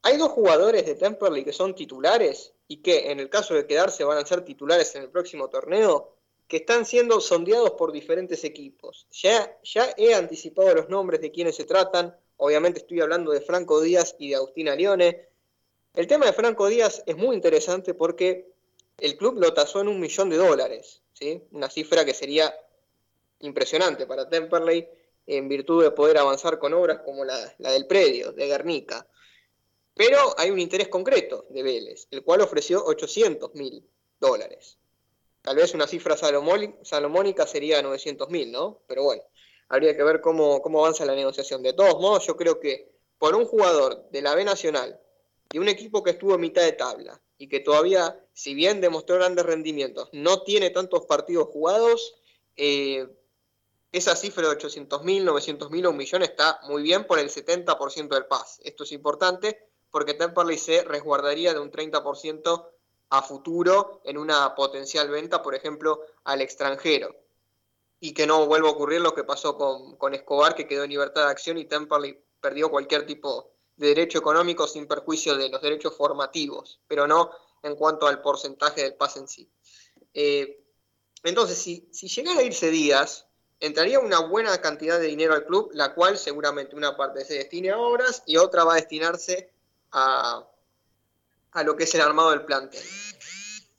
Hay dos jugadores de Temperley que son titulares y que en el caso de quedarse van a ser titulares en el próximo torneo, que están siendo sondeados por diferentes equipos. Ya, ya he anticipado los nombres de quienes se tratan, obviamente estoy hablando de Franco Díaz y de Agustín Alione. El tema de Franco Díaz es muy interesante porque el club lo tasó en un millón de dólares, una cifra que sería impresionante para Temperley en virtud de poder avanzar con obras como la, del predio de Guernica. Pero hay un interés concreto de Vélez, el cual ofreció 800 mil dólares. Tal vez una cifra salomónica sería 900 mil, ¿no? Pero bueno, habría que ver cómo, cómo avanza la negociación. De todos modos, yo creo que por un jugador de la B Nacional, de un equipo que estuvo en mitad de tabla y que todavía, si bien demostró grandes rendimientos, no tiene tantos partidos jugados, eh, esa cifra de 800 mil, 900 mil o un millón está muy bien por el 70% del paz. Esto es importante porque Temperley se resguardaría de un 30% a futuro en una potencial venta, por ejemplo, al extranjero. Y que no vuelva a ocurrir lo que pasó con, Escobar, que quedó en libertad de acción y Temperley perdió cualquier tipo de derecho económico sin perjuicio de los derechos formativos, pero no en cuanto al porcentaje del pase en sí. Eh, entonces, si, si llegara a irse Díaz, entraría una buena cantidad de dinero al club, la cual seguramente una parte se destine a obras y otra va a destinarse a, lo que es el armado del plantel.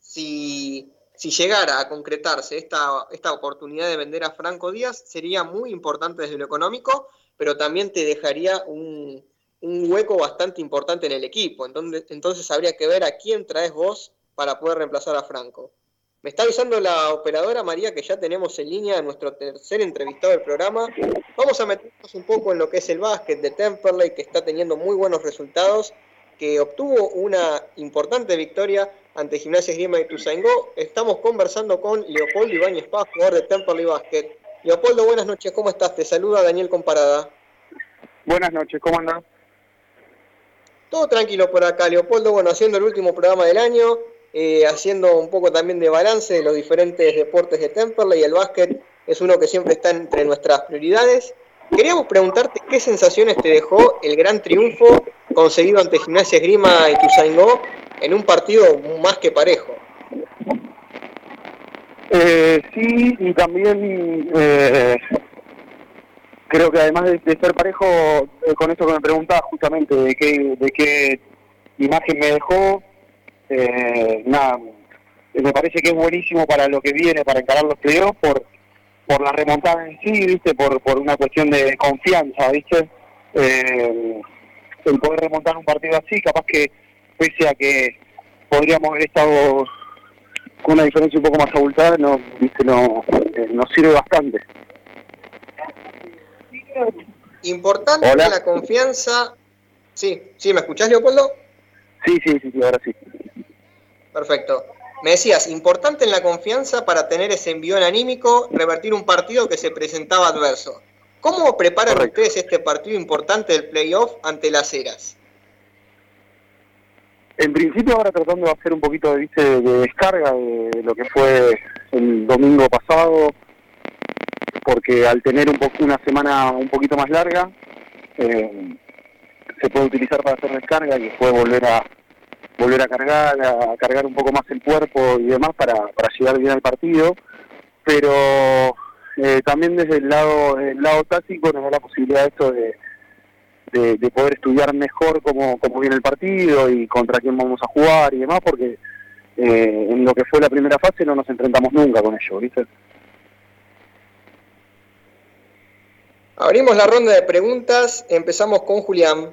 Si, llegara a concretarse esta, esta oportunidad de vender a Franco Díaz, sería muy importante desde lo económico, pero también te dejaría un, hueco bastante importante en el equipo. Entonces, entonces habría que ver a quién traes vos para poder reemplazar a Franco. Me está avisando la operadora María que ya tenemos en línea a nuestro tercer entrevistado del programa. Vamos a meternos un poco en lo que es el básquet de Temperley, que está teniendo muy buenos resultados, que obtuvo una importante victoria ante Gimnasia Grima y Tuzaingó. Estamos conversando con Leopoldo Ibáñez Paz, jugador de Temperley Basket. Leopoldo, buenas noches, ¿cómo estás? Te saluda Daniel Comparada. Buenas noches, ¿cómo andas? Todo tranquilo por acá, Leopoldo. Bueno, haciendo el último programa del año, eh, haciendo un poco también de balance de los diferentes deportes de Temperley y el básquet es uno que siempre está entre nuestras prioridades. Queríamos preguntarte qué sensaciones te dejó el gran triunfo conseguido ante Gimnasia Grima y Tuzaingó en un partido más que parejo. Eh, sí, y también eh, creo que además de, ser parejo, con esto que me preguntabas justamente de qué, de qué imagen me dejó, eh, nada, me parece que es buenísimo para lo que viene, para encarar los playoffs, por, por la remontada en sí, ¿viste? Por, por una cuestión de confianza, ¿viste? Eh, el poder remontar un partido así, capaz que pese a que podríamos haber estado con una diferencia un poco más abultada, no, ¿viste? No, eh, nos sirve bastante. Importante la confianza. Sí, sí, ¿me escuchás, Leopoldo? Sí, sí, sí, sí, ahora sí. Perfecto. Me decías, importante en la confianza para tener ese envión anímico, revertir un partido que se presentaba adverso. ¿Cómo preparan ustedes este partido importante del playoff ante las Heras? En principio ahora tratando de hacer un poquito de descarga de lo que fue el domingo pasado, porque al tener un una semana un poquito más larga, eh, se puede utilizar para hacer descarga y después volver a, volver a cargar, a cargar un poco más el cuerpo y demás para, para llegar bien al partido. pero eh, también desde el lado el lado táctico nos da la posibilidad esto de, de, poder estudiar mejor cómo, cómo viene el partido y contra quién vamos a jugar y demás, porque eh, en lo que fue la primera fase no nos enfrentamos nunca con ellos, ¿viste? Abrimos la ronda de preguntas, empezamos con Julián.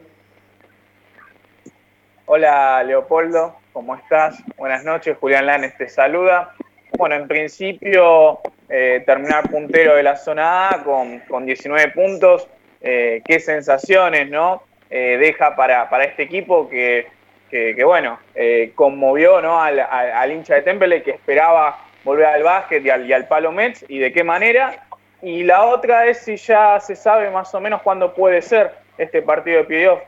Hola Leopoldo, ¿cómo estás? Buenas noches, Julián Lanes te saluda. Bueno, en principio eh, terminar puntero de la zona A con, con 19 puntos, eh, qué sensaciones ¿no? Eh, deja para, para, este equipo que, que, bueno, conmovió ¿no? Al, al, hincha de Temple que esperaba volver al básquet y al, y al palo Mets y de qué manera. Y la otra es si ya se sabe más o menos cuándo puede ser este partido de playoff.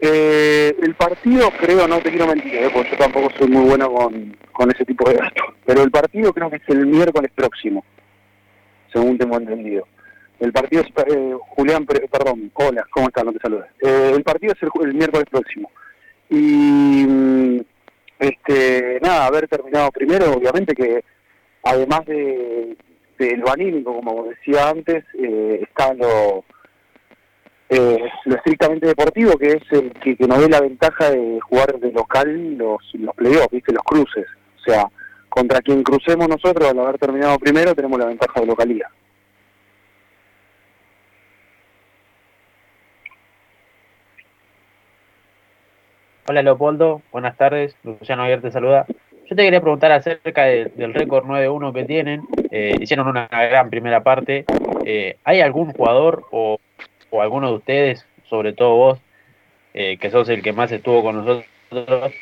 Eh, el partido creo, no te quiero mentir, eh, porque yo tampoco soy muy bueno con, ese tipo de datos, pero el partido creo que es el miércoles próximo, según tengo entendido. El partido es, eh, Julián, perdón, hola, ¿cómo estás? No te saludes. Eh, el partido es el, miércoles próximo. Y, mm, este, nada, haber terminado primero, obviamente que además de, lo anímico, como decía antes, eh, está lo, eh, lo estrictamente deportivo, que es el que, nos dé la ventaja de jugar de local los, los playoffs, ¿viste? los cruces. O sea, contra quien crucemos nosotros al haber terminado primero, tenemos la ventaja de localidad. Hola Leopoldo, buenas tardes, Luciano Aguirre te saluda. Yo te quería preguntar acerca del récord 9-1 que tienen. Eh, hicieron una gran primera parte. Eh, ¿Hay algún jugador o, alguno de ustedes, sobre todo vos, eh, que sos el que más estuvo con nosotros,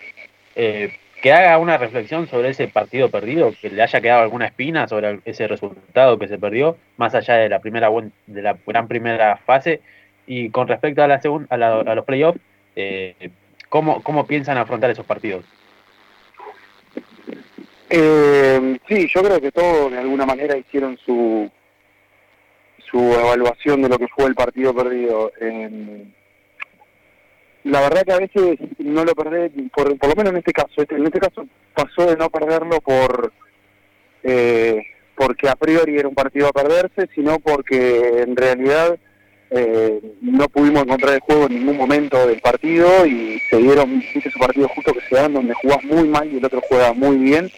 que haga una reflexión sobre ese partido perdido, que le haya quedado alguna espina sobre ese resultado que se perdió, más allá de la primera de la gran primera fase? Y con respecto a la segunda, a, los playoffs, ¿cómo, ¿cómo piensan afrontar esos partidos? Eh, sí, yo creo que todos de alguna manera hicieron su su evaluación de lo que fue el partido perdido. la verdad que a veces no lo perdé, por, por lo menos en este caso, este, en este caso pasó de no perderlo por eh, porque a priori era un partido a perderse, sino porque en realidad eh, no pudimos encontrar el juego en ningún momento del partido y se dieron, esos partidos justo que se dan donde jugás muy mal y el otro juega muy bien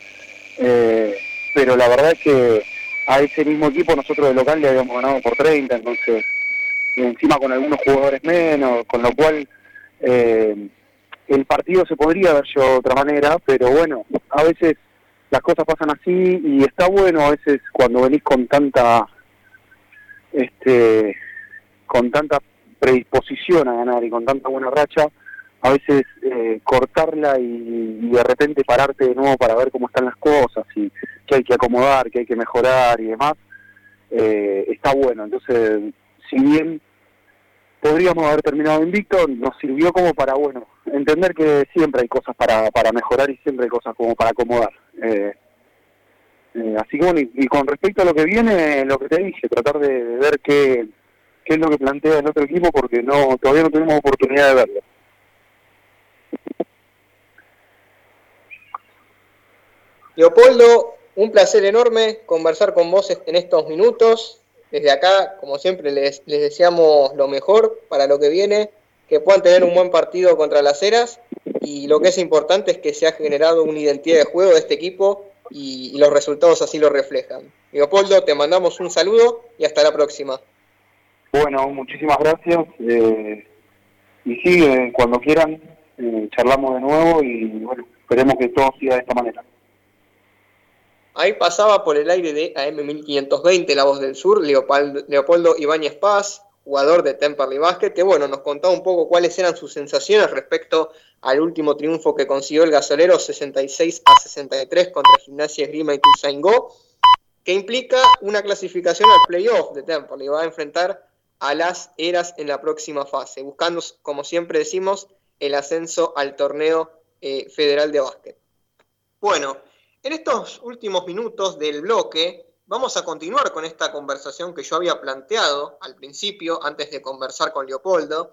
eh, pero la verdad es que a ese mismo equipo nosotros de local le habíamos ganado por 30, entonces encima con algunos jugadores menos, con lo cual eh, el partido se podría haber hecho de otra manera, pero bueno, a veces las cosas pasan así y está bueno a veces cuando venís con tanta este con tanta predisposición a ganar y con tanta buena racha, a veces eh, cortarla y, de repente pararte de nuevo para ver cómo están las cosas y qué hay que acomodar, qué hay que mejorar y demás, eh, está bueno. Entonces, si bien podríamos haber terminado invicto, nos sirvió como para, bueno, entender que siempre hay cosas para, para mejorar y siempre hay cosas como para acomodar. Eh, así que bueno, y, con respecto a lo que viene, lo que te dije, tratar de, de ver qué, qué es lo que plantea el otro equipo porque no todavía no tenemos oportunidad de verlo. Leopoldo, un placer enorme conversar con vos en estos minutos. Desde acá, como siempre, les, deseamos lo mejor para lo que viene, que puedan tener un buen partido contra las Heras y lo que es importante es que se ha generado una identidad de juego de este equipo y, los resultados así lo reflejan. Leopoldo, te mandamos un saludo y hasta la próxima. Bueno, muchísimas gracias. Eh, y sí, eh, cuando quieran, eh, charlamos de nuevo y bueno, esperemos que todo siga de esta manera. Ahí pasaba por el aire de AM1520, La Voz del Sur, Leopoldo, Ibáñez Paz, jugador de Temperley Basket, que bueno, nos contaba un poco cuáles eran sus sensaciones respecto al último triunfo que consiguió el gasolero 66 a 63 contra Gimnasia Esgrima y Go, que implica una clasificación al playoff de Temperley. Va a enfrentar a las Eras en la próxima fase, buscando, como siempre decimos, el ascenso al torneo eh, federal de básquet. Bueno, en estos últimos minutos del bloque vamos a continuar con esta conversación que yo había planteado al principio, antes de conversar con Leopoldo,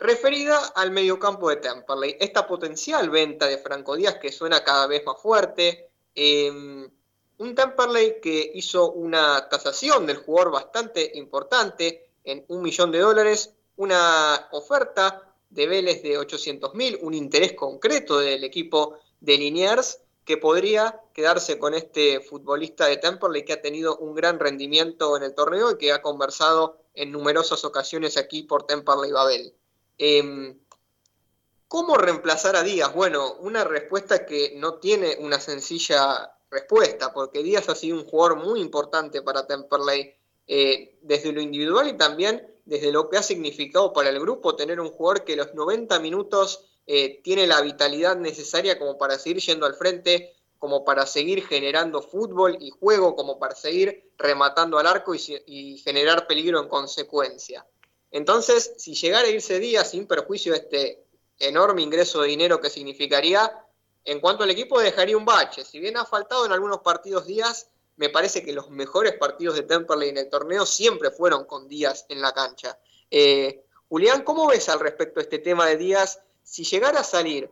referida al mediocampo de Temperley. Esta potencial venta de Franco Díaz que suena cada vez más fuerte. Em, Un Temperley que hizo una tasación del jugador bastante importante en un millón de dólares, una oferta de Vélez de 800 mil, un interés concreto del equipo de Liniers que podría quedarse con este futbolista de Temperley que ha tenido un gran rendimiento en el torneo y que ha conversado en numerosas ocasiones aquí por Temperley Babel. Em, ¿Cómo reemplazar a Díaz? Bueno, una respuesta que no tiene una sencilla respuesta, porque Díaz ha sido un jugador muy importante para Temperley, eh, desde lo individual y también desde lo que ha significado para el grupo tener un jugador que los 90 minutos eh, tiene la vitalidad necesaria como para seguir yendo al frente, como para seguir generando fútbol y juego, como para seguir rematando al arco y, generar peligro en consecuencia. Entonces, si llegara a irse Díaz sin perjuicio de este enorme ingreso de dinero que significaría, en cuanto al equipo dejaría un bache. Si bien ha faltado en algunos partidos Díaz, me parece que los mejores partidos de Temperley en el torneo siempre fueron con Díaz en la cancha. Eh, Julián, ¿cómo ves al respecto este tema de Díaz si llegara a salir,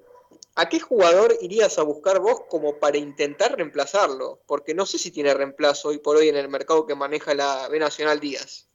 ¿a qué jugador irías a buscar vos como para intentar reemplazarlo? Porque no sé si tiene reemplazo hoy por hoy en el mercado que maneja la B Nacional Díaz.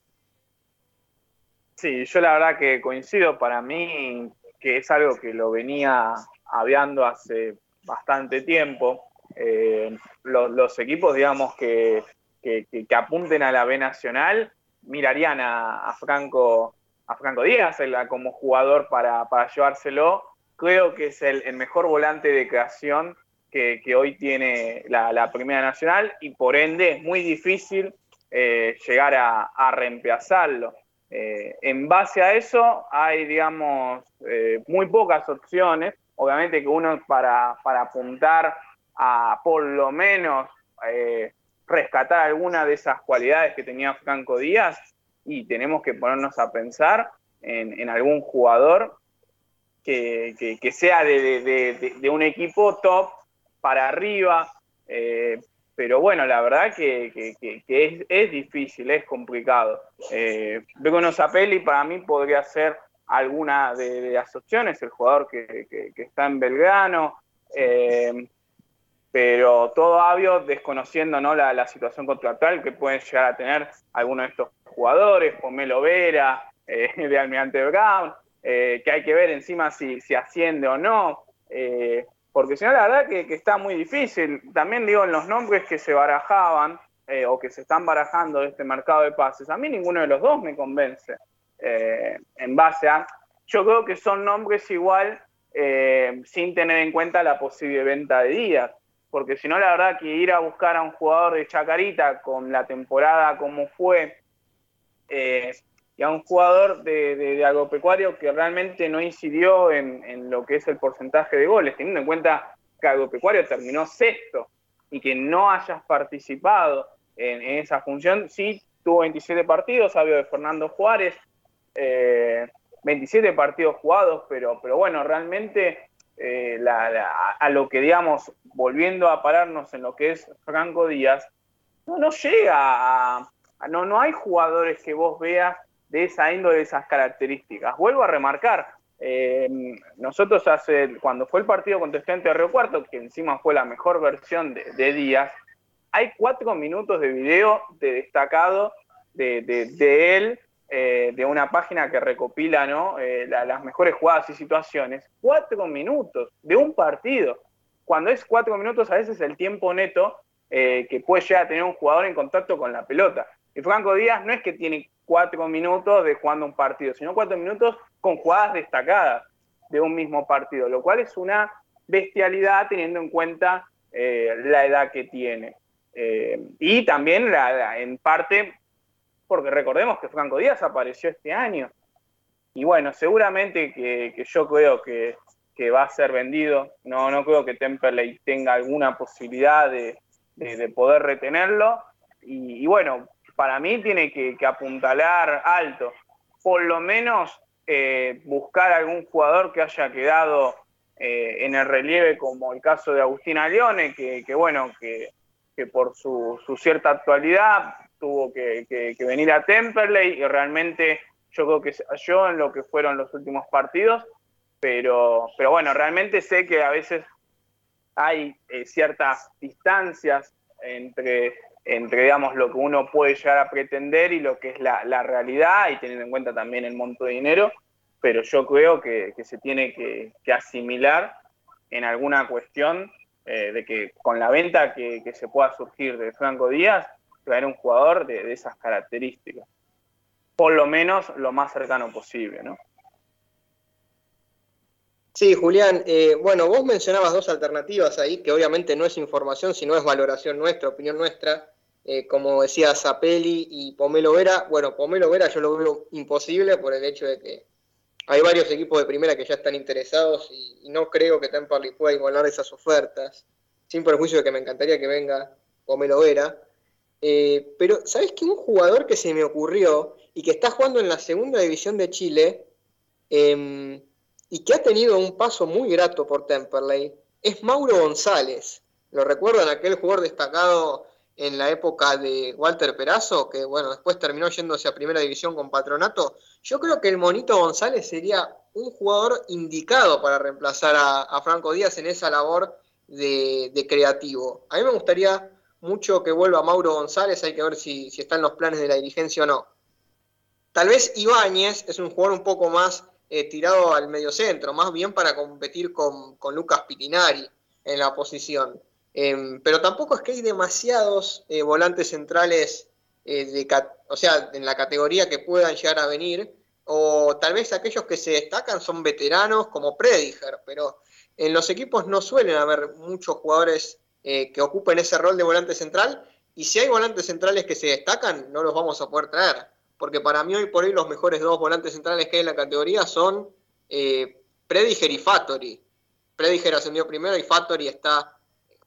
Sí, yo la verdad que coincido, para mí que es algo que lo venía hablando hace bastante tiempo. Eh, los, equipos, digamos, que, que, apunten a la B Nacional mirarían a Franco a Franco Díaz como jugador para, llevárselo. Creo que es el, mejor volante de creación que, hoy tiene la, Primera Nacional y por ende es muy difícil eh, llegar a, reemplazarlo. Eh, en base a eso hay, digamos, eh, muy pocas opciones. Obviamente que uno para, para apuntar a por lo menos rescatar alguna de esas cualidades que tenía Franco Díaz, y tenemos que ponernos a pensar en, algún jugador que, sea de, un equipo top para arriba. Eh, pero bueno, la verdad que, es, difícil, es complicado. Eh, Begono Zapelli para mí podría ser alguna de, las opciones, el jugador que, está en Belgrano. Eh, pero todo obvio desconociendo ¿no? la, situación contractual que pueden llegar a tener algunos de estos jugadores, Pomelo Vera, eh, de Almirante Brown, eh, que hay que ver encima si, si asciende o no, eh, porque si no, la verdad que, está muy difícil. También digo, en los nombres que se barajaban o que se están barajando de este mercado de pases, a mí ninguno de los dos me convence. en base a, yo creo que son nombres igual sin tener en cuenta la posible venta de días porque si no, la verdad que ir a buscar a un jugador de Chacarita con la temporada como fue, eh, y a un jugador de, agropecuario que realmente no incidió en, lo que es el porcentaje de goles, teniendo en cuenta que agropecuario terminó sexto y que no hayas participado en, esa función, sí tuvo 27 partidos, sabio de Fernando Juárez, 27 eh, partidos jugados, pero, pero bueno, realmente eh, a lo que, digamos, volviendo a pararnos en lo que es Franco Díaz, no, no llega a, no, no hay jugadores que vos veas de esa índole, de esas características. Vuelvo a remarcar, eh, nosotros hace, cuando fue el partido contra Estudiante de Río Cuarto, que encima fue la mejor versión de, Díaz, hay cuatro minutos de video de destacado de, de él eh, de una página que recopila ¿no? Eh, las mejores jugadas y situaciones, cuatro minutos de un partido. Cuando es cuatro minutos, a veces el tiempo neto eh, que puede llegar a tener un jugador en contacto con la pelota. Y Franco Díaz no es que tiene cuatro minutos de jugando un partido, sino cuatro minutos con jugadas destacadas de un mismo partido, lo cual es una bestialidad teniendo en cuenta la edad que tiene. y también en parte porque recordemos que Franco Díaz apareció este año. Y bueno, seguramente que, yo creo que, va a ser vendido. No, no creo que Temperley tenga alguna posibilidad de, poder retenerlo. Y, bueno, para mí tiene que, apuntalar alto. Por lo menos eh, buscar algún jugador que haya quedado eh, en el relieve, como el caso de Agustín Leone, que, bueno, que, por su, su, cierta actualidad tuvo que, venir a Temperley y realmente yo creo que yo en lo que fueron los últimos partidos, pero, pero bueno, realmente sé que a veces hay eh, ciertas distancias entre, entre digamos, lo que uno puede llegar a pretender y lo que es la, realidad, y teniendo en cuenta también el monto de dinero, pero yo creo que, se tiene que, que, asimilar en alguna cuestión eh, de que con la venta que, que, se pueda surgir de Franco Díaz, traer un jugador de, esas características. Por lo menos lo más cercano posible, ¿no? Sí, Julián, eh, bueno, vos mencionabas dos alternativas ahí, que obviamente no es información, sino es valoración nuestra, opinión nuestra, eh, como decía Zapelli y Pomelo Vera. Bueno, Pomelo Vera yo lo veo imposible por el hecho de que hay varios equipos de primera que ya están interesados y, y no creo que Temperley pueda igualar esas ofertas, sin perjuicio de que me encantaría que venga Pomelo Vera. Eh, pero, ¿sabes qué? Un jugador que se me ocurrió y que está jugando en la segunda división de Chile, eh, y que ha tenido un paso muy grato por Temperley es Mauro González. ¿Lo recuerdan? Aquel jugador destacado en la época de Walter Perazo, que bueno, después terminó yéndose a primera división con Patronato. Yo creo que el Monito González sería un jugador indicado para reemplazar a, Franco Díaz en esa labor de, creativo. A mí me gustaría mucho que vuelva Mauro González, hay que ver si, si está en los planes de la dirigencia o no. Tal vez Ibáñez es un jugador un poco más eh, tirado al mediocentro, más bien para competir con, con Lucas Pitinari en la posición. Eh, pero tampoco es que hay demasiados eh, volantes centrales, eh, de, o sea, en la categoría que puedan llegar a venir, o tal vez aquellos que se destacan son veteranos como Prediger, pero en los equipos no suelen haber muchos jugadores eh, que ocupen ese rol de volante central, y si hay volantes centrales que se destacan, no los vamos a poder traer porque para mí hoy por hoy los mejores dos volantes centrales que hay en la categoría son eh, Prediger y Fattori. Prediger ascendió primero y Fattori está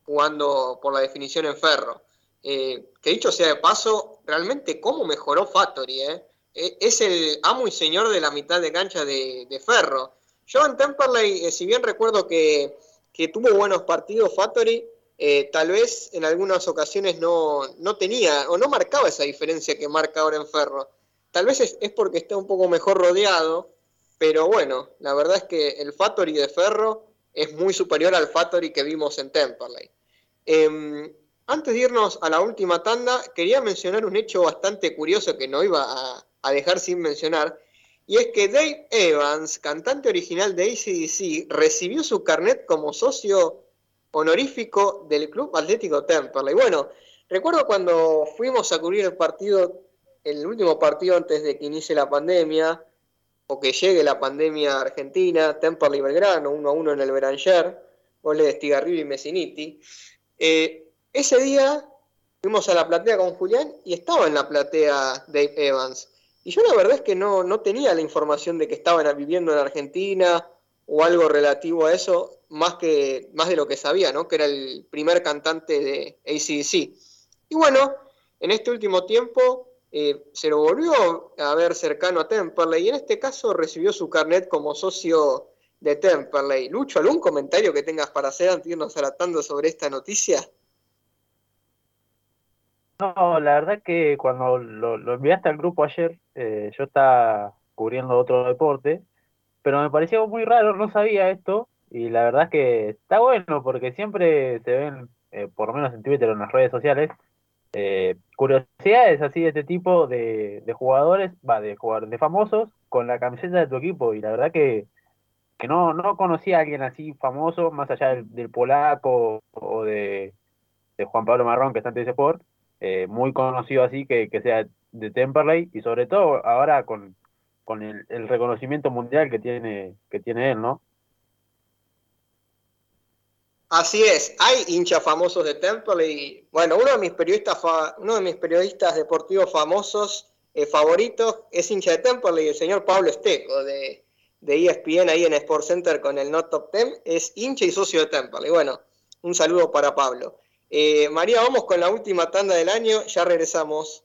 jugando por la definición en ferro. Eh, que dicho sea de paso, realmente cómo mejoró Fattori. Eh? Es el amo y señor de la mitad de cancha de, de ferro. Yo en Temperley, si bien recuerdo que, que tuvo buenos partidos Fattori, eh, tal vez en algunas ocasiones no, no, tenía o no marcaba esa diferencia que marca ahora en Ferro. Tal vez es, es, porque está un poco mejor rodeado, pero bueno, la verdad es que el Factory de Ferro es muy superior al Factory que vimos en Temperley. Eh, antes de irnos a la última tanda, quería mencionar un hecho bastante curioso que no iba a, a dejar sin mencionar, y es que Dave Evans, cantante original de ACDC, recibió su carnet como socio honorífico del Club Atlético Temperley. Bueno, recuerdo cuando fuimos a cubrir el partido el último partido antes de que inicie la pandemia, o que llegue la pandemia argentina, Temperley Belgrano, 1 a 1 en el Beranger, goles de Stigarribia y Messiniti. Eh, ese día fuimos a la platea con Julián y estaba en la platea Dave Evans. Y yo la verdad es que no, no tenía la información de que estaban viviendo en Argentina o algo relativo a eso, más, que, más de lo que sabía, ¿no? que era el primer cantante de ACDC. Y bueno, en este último tiempo eh, se lo volvió a ver cercano a Temperley y en este caso recibió su carnet como socio de Temperley. Lucho, ¿algún comentario que tengas para hacer antes de irnos alatando sobre esta noticia? No, la verdad que cuando lo, lo enviaste al grupo ayer, eh, yo estaba cubriendo otro deporte, pero me pareció muy raro, no sabía esto, y la verdad es que está bueno porque siempre se ven, eh, por lo menos en Twitter o en las redes sociales, eh, curiosidades así de este tipo de, de jugadores, va, de jugadores, de famosos con la camiseta de tu equipo y la verdad que, que no, no conocía a alguien así famoso, más allá del, polaco o de, de, Juan Pablo Marrón que está en TC Sport, muy conocido así que, que sea de Temperley y sobre todo ahora con, con el, el reconocimiento mundial que tiene, que tiene él, ¿no? Así es, hay hinchas famosos de Temple y bueno, uno de mis periodistas, uno de mis periodistas deportivos famosos eh, favoritos es hincha de Temple y el señor Pablo Esteco de, ESPN ahí en Sports Center con el Not Top Ten, es hincha y socio de Temple. Y bueno, un saludo para Pablo. Eh, María, vamos con la última tanda del año, ya regresamos.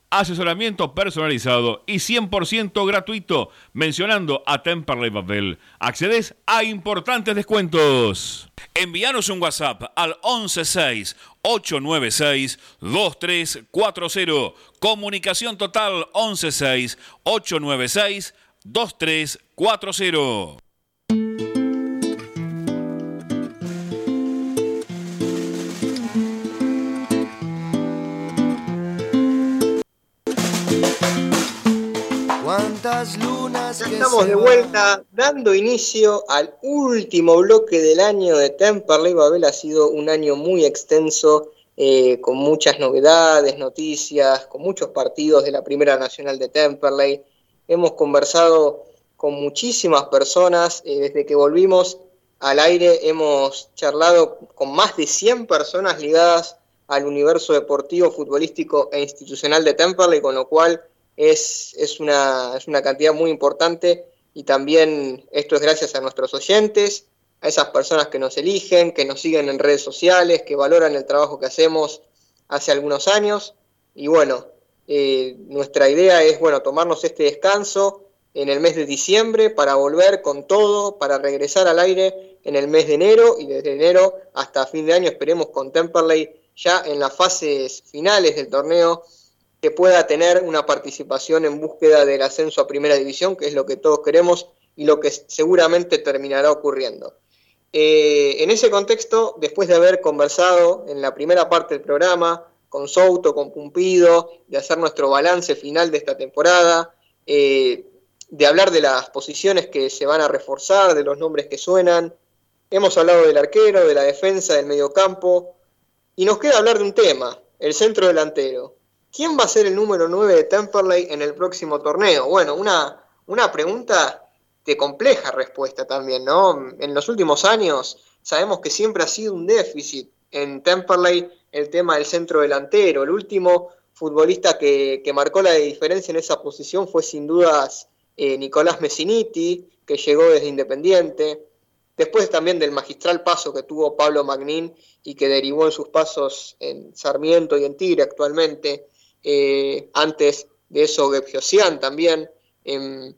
asesoramiento personalizado y 100% gratuito, mencionando a Temperley Babel. Accedes a importantes descuentos. Envíanos un WhatsApp al 116 896 2340. Comunicación total 116 896 2340. Lunas ya estamos de vuelta dando inicio al último bloque del año de Temperley Babel. Ha sido un año muy extenso, eh, con muchas novedades, noticias, con muchos partidos de la Primera Nacional de Temperley. Hemos conversado con muchísimas personas eh, desde que volvimos al aire. Hemos charlado con más de 100 personas ligadas al universo deportivo, futbolístico e institucional de Temperley, con lo cual es, es, una, es una cantidad muy importante y también esto es gracias a nuestros oyentes, a esas personas que nos eligen, que nos siguen en redes sociales, que valoran el trabajo que hacemos hace algunos años. Y bueno, eh, nuestra idea es bueno, tomarnos este descanso en el mes de diciembre para volver con todo, para regresar al aire en el mes de enero y desde enero hasta fin de año esperemos con Temperley ya en las fases finales del torneo que pueda tener una participación en búsqueda del ascenso a primera división, que es lo que todos queremos y lo que seguramente terminará ocurriendo. Eh, en ese contexto, después de haber conversado en la primera parte del programa con Souto, con Pumpido, de hacer nuestro balance final de esta temporada, eh, de hablar de las posiciones que se van a reforzar, de los nombres que suenan, hemos hablado del arquero, de la defensa, del mediocampo, y nos queda hablar de un tema, el centro delantero. ¿Quién va a ser el número 9 de Temperley en el próximo torneo? Bueno, una, una pregunta de compleja respuesta también, ¿no? En los últimos años sabemos que siempre ha sido un déficit en Temperley el tema del centro delantero. El último futbolista que, marcó la diferencia en esa posición fue sin dudas eh, Nicolás Messiniti, que llegó desde Independiente. Después también del magistral paso que tuvo Pablo Magnín y que derivó en sus pasos en Sarmiento y en Tigre actualmente. Eh, antes de eso Gebjosian también. Em,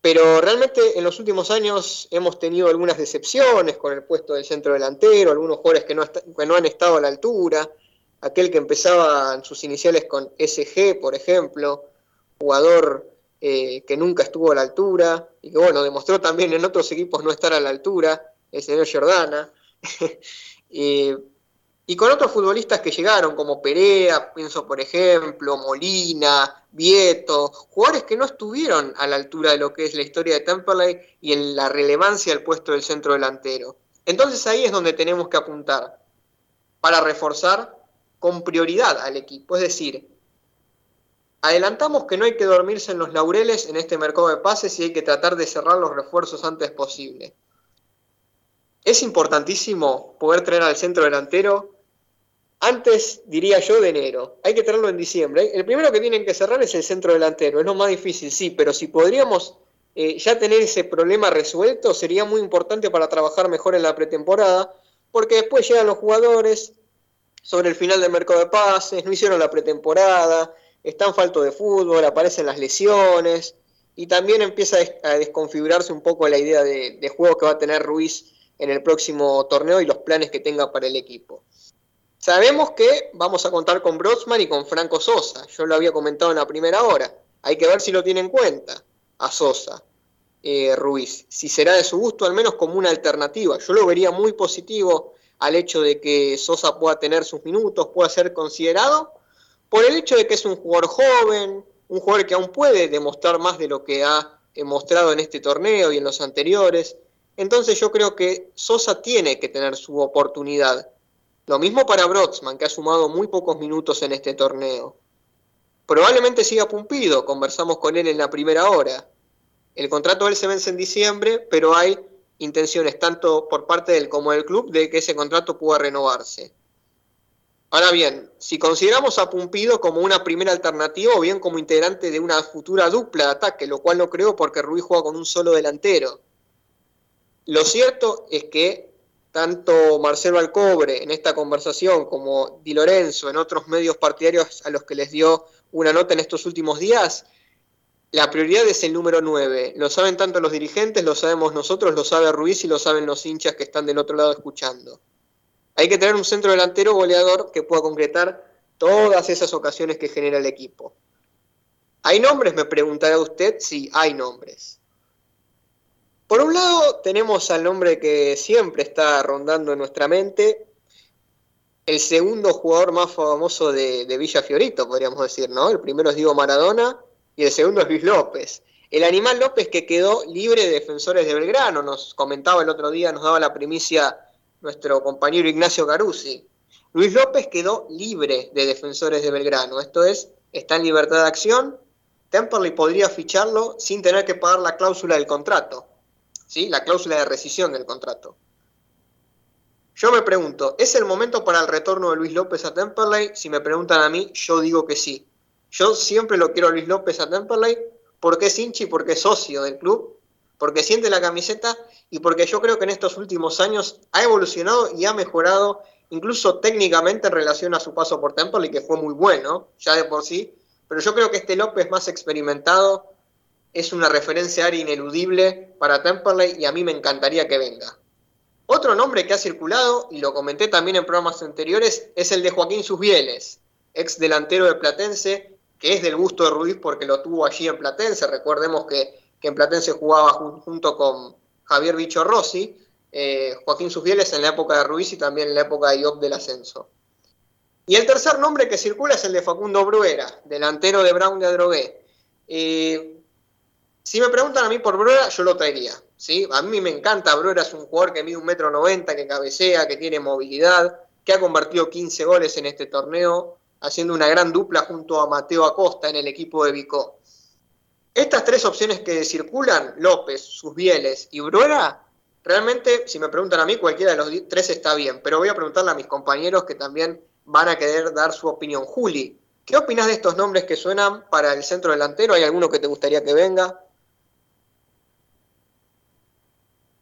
pero realmente en los últimos años hemos tenido algunas decepciones con el puesto del centro delantero, algunos jugadores que no, que no han estado a la altura, aquel que empezaba en sus iniciales con SG, por ejemplo, jugador eh, que nunca estuvo a la altura y que bueno, demostró también en otros equipos no estar a la altura, el señor Jordana. eh, y con otros futbolistas que llegaron, como Perea, pienso por ejemplo, Molina, Vieto, jugadores que no estuvieron a la altura de lo que es la historia de Temperley y en la relevancia del puesto del centro delantero. Entonces ahí es donde tenemos que apuntar para reforzar con prioridad al equipo. Es decir, adelantamos que no hay que dormirse en los laureles en este mercado de pases y hay que tratar de cerrar los refuerzos antes posible. Es importantísimo poder traer al centro delantero antes, diría yo, de enero. Hay que tenerlo en diciembre. El primero que tienen que cerrar es el centro delantero. Es lo más difícil, sí, pero si podríamos eh, ya tener ese problema resuelto, sería muy importante para trabajar mejor en la pretemporada, porque después llegan los jugadores sobre el final del mercado de pases, no hicieron la pretemporada, están falto de fútbol, aparecen las lesiones, y también empieza a desconfigurarse un poco la idea de, de juego que va a tener Ruiz en el próximo torneo y los planes que tenga para el equipo. Sabemos que vamos a contar con Brodsman y con Franco Sosa. Yo lo había comentado en la primera hora. Hay que ver si lo tiene en cuenta a Sosa, eh, Ruiz. Si será de su gusto, al menos como una alternativa. Yo lo vería muy positivo al hecho de que Sosa pueda tener sus minutos, pueda ser considerado, por el hecho de que es un jugador joven, un jugador que aún puede demostrar más de lo que ha mostrado en este torneo y en los anteriores. Entonces yo creo que Sosa tiene que tener su oportunidad lo mismo para Brodsman, que ha sumado muy pocos minutos en este torneo. Probablemente siga Pumpido, conversamos con él en la primera hora. El contrato de él se vence en diciembre, pero hay intenciones tanto por parte de él como del club de que ese contrato pueda renovarse. Ahora bien, si consideramos a Pumpido como una primera alternativa o bien como integrante de una futura dupla de ataque, lo cual no creo porque Ruiz juega con un solo delantero. Lo cierto es que tanto Marcelo Alcobre en esta conversación como Di Lorenzo en otros medios partidarios a los que les dio una nota en estos últimos días, la prioridad es el número 9. Lo saben tanto los dirigentes, lo sabemos nosotros, lo sabe Ruiz y lo saben los hinchas que están del otro lado escuchando. Hay que tener un centro delantero goleador que pueda concretar todas esas ocasiones que genera el equipo. ¿Hay nombres? Me preguntará usted. Sí, hay nombres. Por un lado, tenemos al nombre que siempre está rondando en nuestra mente, el segundo jugador más famoso de, Villa Fiorito, podríamos decir, ¿no? El primero es Diego Maradona y el segundo es Luis López. El animal López que quedó libre de defensores de Belgrano, nos comentaba el otro día, nos daba la primicia nuestro compañero Ignacio Garuzzi. Luis López quedó libre de defensores de Belgrano, esto es, está en libertad de acción. Temperley podría ficharlo sin tener que pagar la cláusula del contrato, ¿sí? la cláusula de rescisión del contrato. Yo me pregunto, ¿es el momento para el retorno de Luis López a Temperley? Si me preguntan a mí, yo digo que sí. Yo siempre lo quiero a Luis López a Temperley porque es hinchi, porque es socio del club, porque siente la camiseta y porque yo creo que en estos últimos años ha evolucionado y ha mejorado incluso técnicamente en relación a su paso por Temperley, que fue muy bueno, ya de por sí, pero yo creo que este López más experimentado es una referencia área ineludible para Temperley y a mí me encantaría que venga. Otro nombre que ha circulado, y lo comenté también en programas anteriores, es el de Joaquín Susbieles, ex delantero de Platense, que es del gusto de Ruiz porque lo tuvo allí en Platense. Recordemos que, que en Platense jugaba junto con Javier Bicho Rossi, eh, Joaquín Susbieles en la época de Ruiz y también en la época de Iop del Ascenso. Y el tercer nombre que circula es el de Facundo Bruera, delantero de Brown de Adrogué. Eh, si me preguntan a mí por Bruera, yo lo traería. ¿sí? A mí me encanta, Bruera es un jugador que mide un metro noventa, que cabecea, que tiene movilidad, que ha convertido 15 goles en este torneo, haciendo una gran dupla junto a Mateo Acosta en el equipo de Vicó. Estas tres opciones que circulan, López, Susbieles y Bruera, realmente, si me preguntan a mí, cualquiera de los tres está bien, pero voy a preguntarle a mis compañeros que también van a querer dar su opinión. Juli, ¿qué opinas de estos nombres que suenan para el centro delantero? ¿Hay alguno que te gustaría que venga?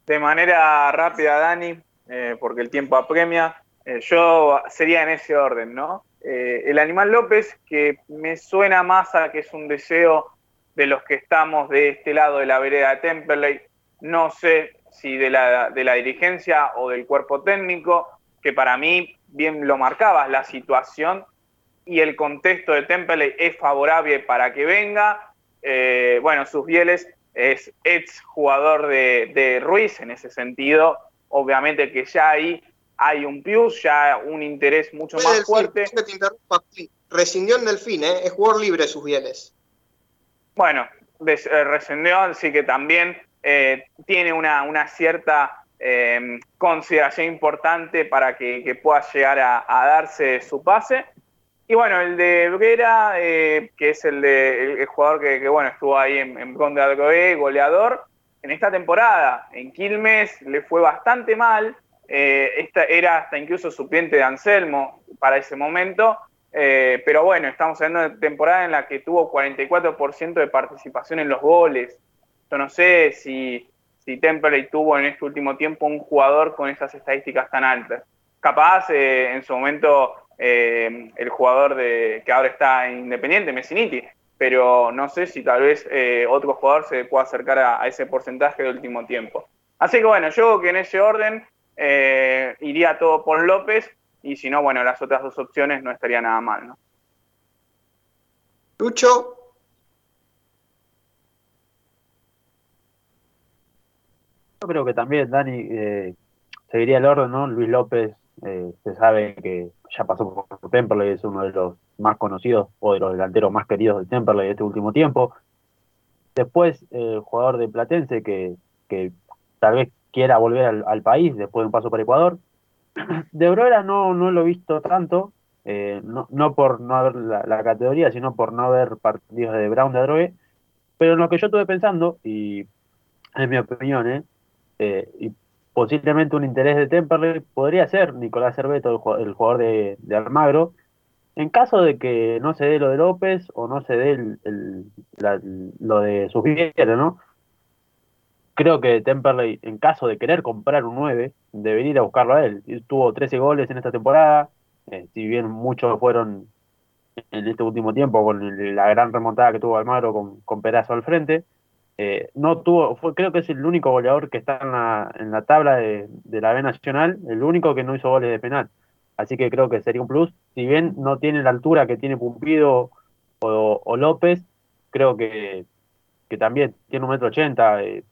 De manera rápida, Dani, eh, porque el tiempo apremia, eh, yo sería en ese orden, ¿no? Eh, el animal López, que me suena más a que es un deseo de los que estamos de este lado de la vereda de Temperley, no sé si de la, de la dirigencia o del cuerpo técnico, que para mí bien lo marcabas, la situación y el contexto de Temperley es favorable para que venga. Bueno, sus bieles es ex jugador de, de, Ruiz en ese sentido. Obviamente que ya ahí hay un plus, ya un interés mucho más fuerte. Rescindió en Delfín, ¿eh? es jugador libre sus bieles. Bueno, eh, rescendió, así que también eh, tiene una, una cierta consideración importante para que, pueda llegar a, darse su pase. Y bueno, el de Bruguera, que es el, de, el, jugador que, bueno estuvo ahí en, en Conde goleador, en esta temporada en Quilmes le fue bastante mal. esta era hasta incluso suplente de Anselmo para ese momento eh, pero bueno, estamos hablando de temporada en la que tuvo 44% de participación en los goles. Yo no sé si, si tuvo en este último tiempo un jugador con esas estadísticas tan altas. Capaz eh, en su momento eh, el jugador de, que ahora está independiente, Messiniti, pero no sé si tal vez otro jugador se pueda acercar a, a, ese porcentaje del último tiempo. Así que bueno, yo que en ese orden iría todo por López y si no, bueno, las otras dos opciones no estaría nada mal, ¿no? Lucho. Yo creo que también, Dani, eh, seguiría el orden, ¿no? Luis López, eh, se sabe que ya pasó por Temperley, es uno de los más conocidos o de los delanteros más queridos de Temperley de este último tiempo. Después, el jugador de Platense que, que tal vez quiera volver al, al, país después de un paso por Ecuador, de Aurora no, no lo he visto tanto, eh, no, no, por no haber la, categoría, sino por no haber partidos de Brown de Adrogué, pero en lo que yo estuve pensando, y en mi opinión, eh, eh, y posiblemente un interés de Temperley podría ser Nicolás Cerveto, el jugador de, Almagro, en caso de que no se dé lo de López o no se dé el, lo de Sugiere, ¿no? Creo que Temperley, en caso de querer comprar un 9, debería ir a buscarlo a él. Tuvo 13 goles en esta temporada, eh, si bien muchos fueron en este último tiempo con la gran remontada que tuvo Almagro con, con Perazo al frente, eh, no tuvo, fue, creo que es el único goleador que está en la, en la tabla de, la B Nacional, el único que no hizo goles de penal. Así que creo que sería un plus. Si bien no tiene la altura que tiene Pumpido o, López, creo que, que, también tiene un metro ochenta. Eh,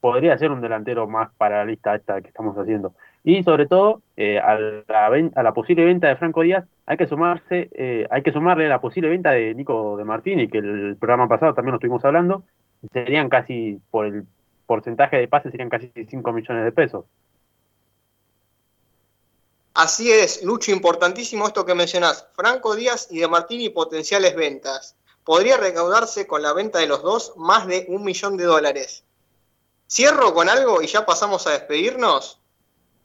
podría ser un delantero más para la lista esta que estamos haciendo. Y sobre todo, eh, a, la a, la posible venta de Franco Díaz, hay que sumarse, hay que sumarle la posible venta de Nico de Martini, que el programa pasado también lo estuvimos hablando, serían casi, por el porcentaje de pases, serían casi 5 millones de pesos. Así es, Lucho, importantísimo esto que mencionás. Franco Díaz y De Martini potenciales ventas. Podría recaudarse con la venta de los dos más de un millón de dólares. Cierro con algo y ya pasamos a despedirnos.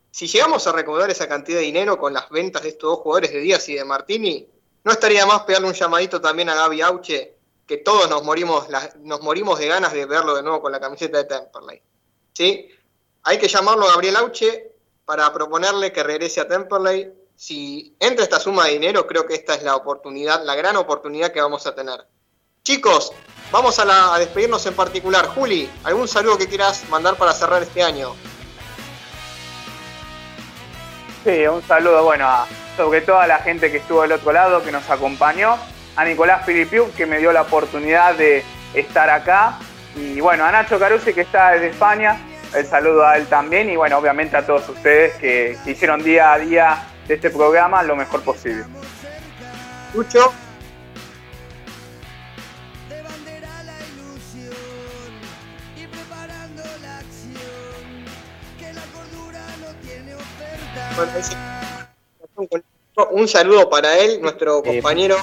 Si llegamos a recaudar esa cantidad de dinero con las ventas de estos dos jugadores de Díaz y de Martini, no estaría más pegarle un llamadito también a Gaby Auche que todos nos morimos, nos morimos de ganas de verlo de nuevo con la camiseta de Temperley. ¿Sí? Hay que llamarlo a Gabriel Auche para proponerle que regrese a Temperley. Si entra esta suma de dinero, creo que esta es la oportunidad, la gran oportunidad que vamos a tener. Chicos, vamos a, a despedirnos en particular. Juli, ¿algún saludo que quieras mandar para cerrar este año? Sí, un saludo, bueno, a sobre todo a la gente que estuvo del otro lado, que nos acompañó a Nicolás Filipiu, que me dio la oportunidad de estar acá. Y bueno, a Nacho Carusi, que está desde España, el saludo a él también. Y bueno, obviamente a todos ustedes que hicieron día a día de este programa lo mejor posible. Lucho. un saludo para él, nuestro compañero